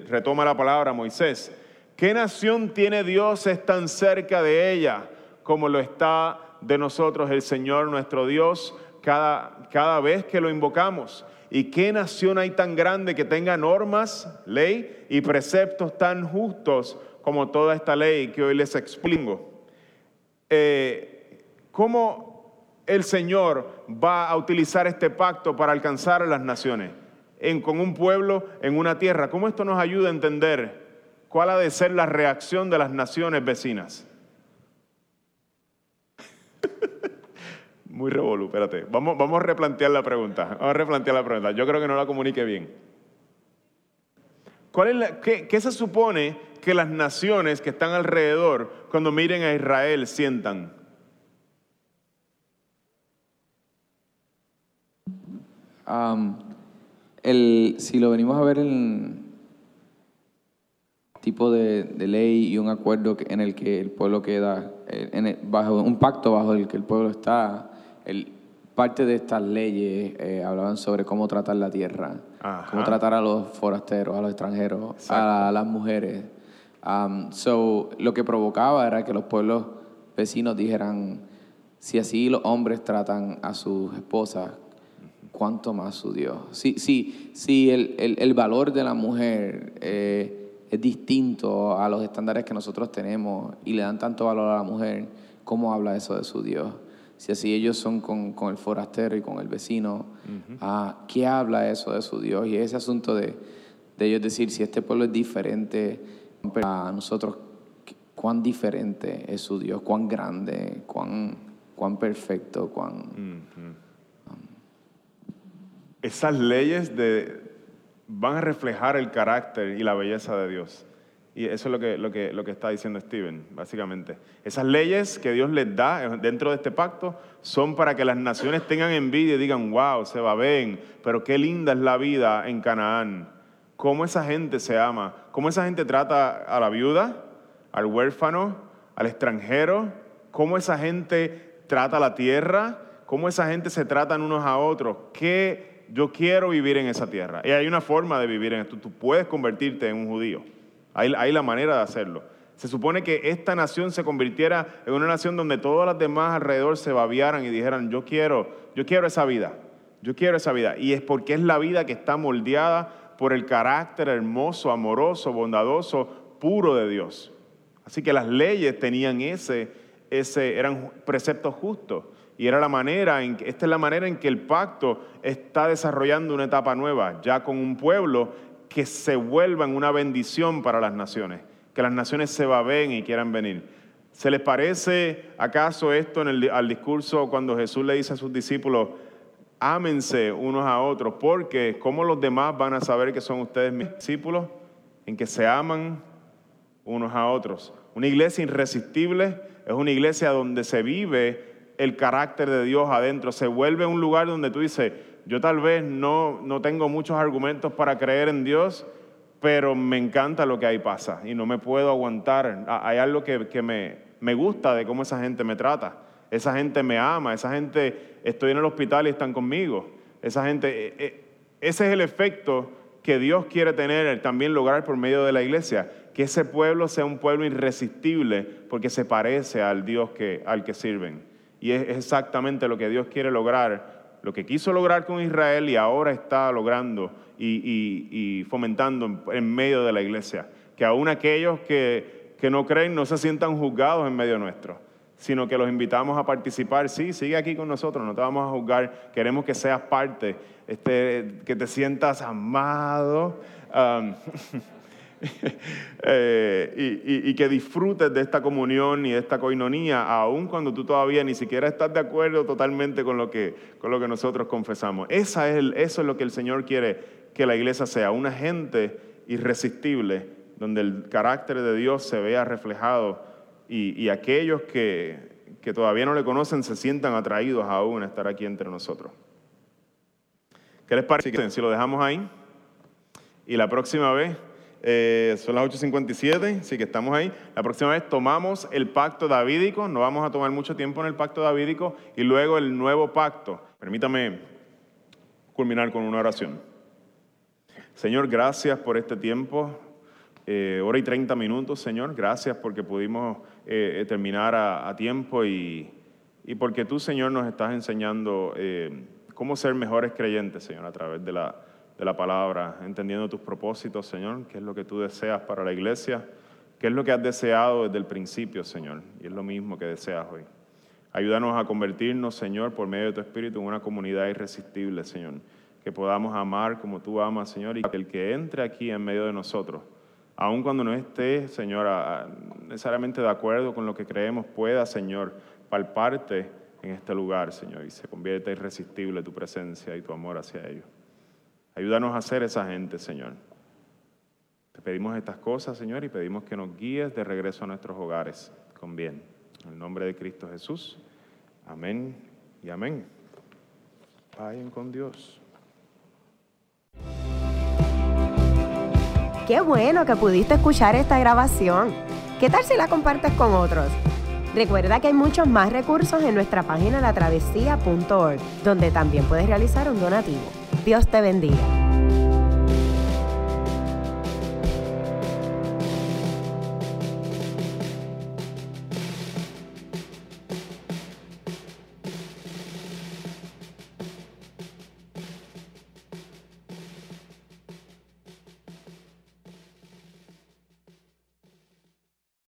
retoma la palabra Moisés. ¿Qué nación tiene dioses tan cerca de ella como lo está de nosotros el Señor nuestro Dios cada, cada vez que lo invocamos? ¿Y qué nación hay tan grande que tenga normas, ley y preceptos tan justos como toda esta ley que hoy les explico? Eh, cómo el Señor va a utilizar este pacto para alcanzar a las naciones, en, con un pueblo en una tierra. ¿Cómo esto nos ayuda a entender cuál ha de ser la reacción de las naciones vecinas? Muy revolú, espérate. Vamos, vamos a replantear la pregunta. Vamos a replantear la pregunta. Yo creo que no la comunique bien. ¿Cuál es qué, ¿Qué se supone que las naciones que están alrededor, cuando miren a Israel, sientan? si lo venimos a ver en tipo de, ley y un acuerdo en el que el pueblo queda, eh, bajo un pacto bajo el que el pueblo está, el, parte de estas leyes eh, hablaban sobre cómo tratar la tierra, cómo tratar a los forasteros, a los extranjeros, a las mujeres. Um, so, lo que provocaba era que los pueblos vecinos dijeran, si así los hombres tratan a sus esposas, ¿cuánto más su Dios? Si, si, si el, el, el valor de la mujer eh, es distinto a los estándares que nosotros tenemos y le dan tanto valor a la mujer, ¿cómo habla eso de su Dios? Si así ellos son con, con el forastero y con el vecino, ah, ¿qué habla eso de su Dios? Y ese asunto de, de ellos decir, si este pueblo es diferente, a nosotros cuán diferente es su Dios, cuán grande, cuán, cuán perfecto, cuán... Esas leyes de, van a reflejar el carácter y la belleza de Dios. Y eso es lo que, lo, que, lo que está diciendo Steven, básicamente. Esas leyes que Dios les da dentro de este pacto son para que las naciones tengan envidia y digan, wow, se va bien, pero qué linda es la vida en Canaán cómo esa gente se ama, cómo esa gente trata a la viuda, al huérfano, al extranjero, cómo esa gente trata la tierra, cómo esa gente se tratan unos a otros, que yo quiero vivir en esa tierra. Y hay una forma de vivir en esto, tú puedes convertirte en un judío, hay, la manera de hacerlo. Se supone que esta nación se convirtiera en una nación donde todas las demás alrededor se babiaran y dijeran, yo quiero, yo quiero esa vida, yo quiero esa vida. Y es porque es la vida que está moldeada por el carácter hermoso, amoroso, bondadoso, puro de Dios. Así que las leyes tenían ese, ese eran preceptos justos. Y era la manera en esta es la manera en que el pacto está desarrollando una etapa nueva, ya con un pueblo que se vuelva en una bendición para las naciones, que las naciones se baben y quieran venir. ¿Se les parece acaso esto en el, al discurso cuando Jesús le dice a sus discípulos, ámense unos a otros, porque ¿cómo los demás van a saber que son ustedes mis discípulos? En que se aman unos a otros. Una iglesia irresistible es una iglesia donde se vive el carácter de Dios adentro, se vuelve un lugar donde tú dices, yo tal vez no, no tengo muchos argumentos para creer en Dios, pero me encanta lo que ahí pasa y no me puedo aguantar. Hay algo que, que me, me gusta de cómo esa gente me trata. Esa gente me ama, esa gente estoy en el hospital y están conmigo. Esa gente, eh, eh, ese es el efecto que Dios quiere tener, también lograr por medio de la iglesia, que ese pueblo sea un pueblo irresistible porque se parece al Dios que, al que sirven. Y es exactamente lo que Dios quiere lograr, lo que quiso lograr con Israel y ahora está logrando y, fomentando en, medio de la iglesia. Que aún aquellos que, no creen no se sientan juzgados en medio nuestro, sino que los invitamos a participar. Sí, sigue aquí con nosotros, no te vamos a juzgar, queremos que seas parte, este, que te sientas amado. um, *laughs* *laughs* eh, y, que disfrutes de esta comunión y de esta coinonía, aun cuando tú todavía ni siquiera estás de acuerdo totalmente con lo que, con lo que nosotros confesamos. Esa es eso es lo que el Señor quiere que la iglesia sea, una gente irresistible, donde el carácter de Dios se vea reflejado y, y aquellos que, que todavía no le conocen se sientan atraídos aún a estar aquí entre nosotros. ¿Qué les parece si lo dejamos ahí? Y la próxima vez, eh, son las 8.57, sí que estamos ahí. La próxima vez tomamos el pacto davídico, no vamos a tomar mucho tiempo en el pacto davídico, y luego el nuevo pacto. Permítame culminar con una oración. Señor, gracias por este tiempo, eh, hora y 30 minutos, Señor. Gracias porque pudimos eh, terminar a, tiempo y, porque tú, Señor, nos estás enseñando cómo ser mejores creyentes, Señor, a través de la, de la palabra, entendiendo tus propósitos, Señor, qué es lo que tú deseas para la iglesia, qué es lo que has deseado desde el principio, Señor, y es lo mismo que deseas hoy. Ayúdanos a convertirnos, Señor, por medio de tu Espíritu en una comunidad irresistible, Señor. Que podamos amar como tú amas, Señor, y que el que entre aquí en medio de nosotros, aun cuando no esté, Señor, necesariamente de acuerdo con lo que creemos, pueda, Señor, palparte en este lugar, Señor, y se convierta irresistible tu presencia y tu amor hacia ellos. Ayúdanos a ser esa gente, Señor. Te pedimos estas cosas, Señor, y pedimos que nos guíes de regreso a nuestros hogares con bien. En el nombre de Cristo Jesús. Amén y amén. Vayan con Dios. Qué bueno que pudiste escuchar esta grabación. ¿Qué tal si la compartes con otros? Recuerda que hay muchos más recursos en nuestra página latravesía.org, donde también puedes realizar un donativo. Dios te bendiga.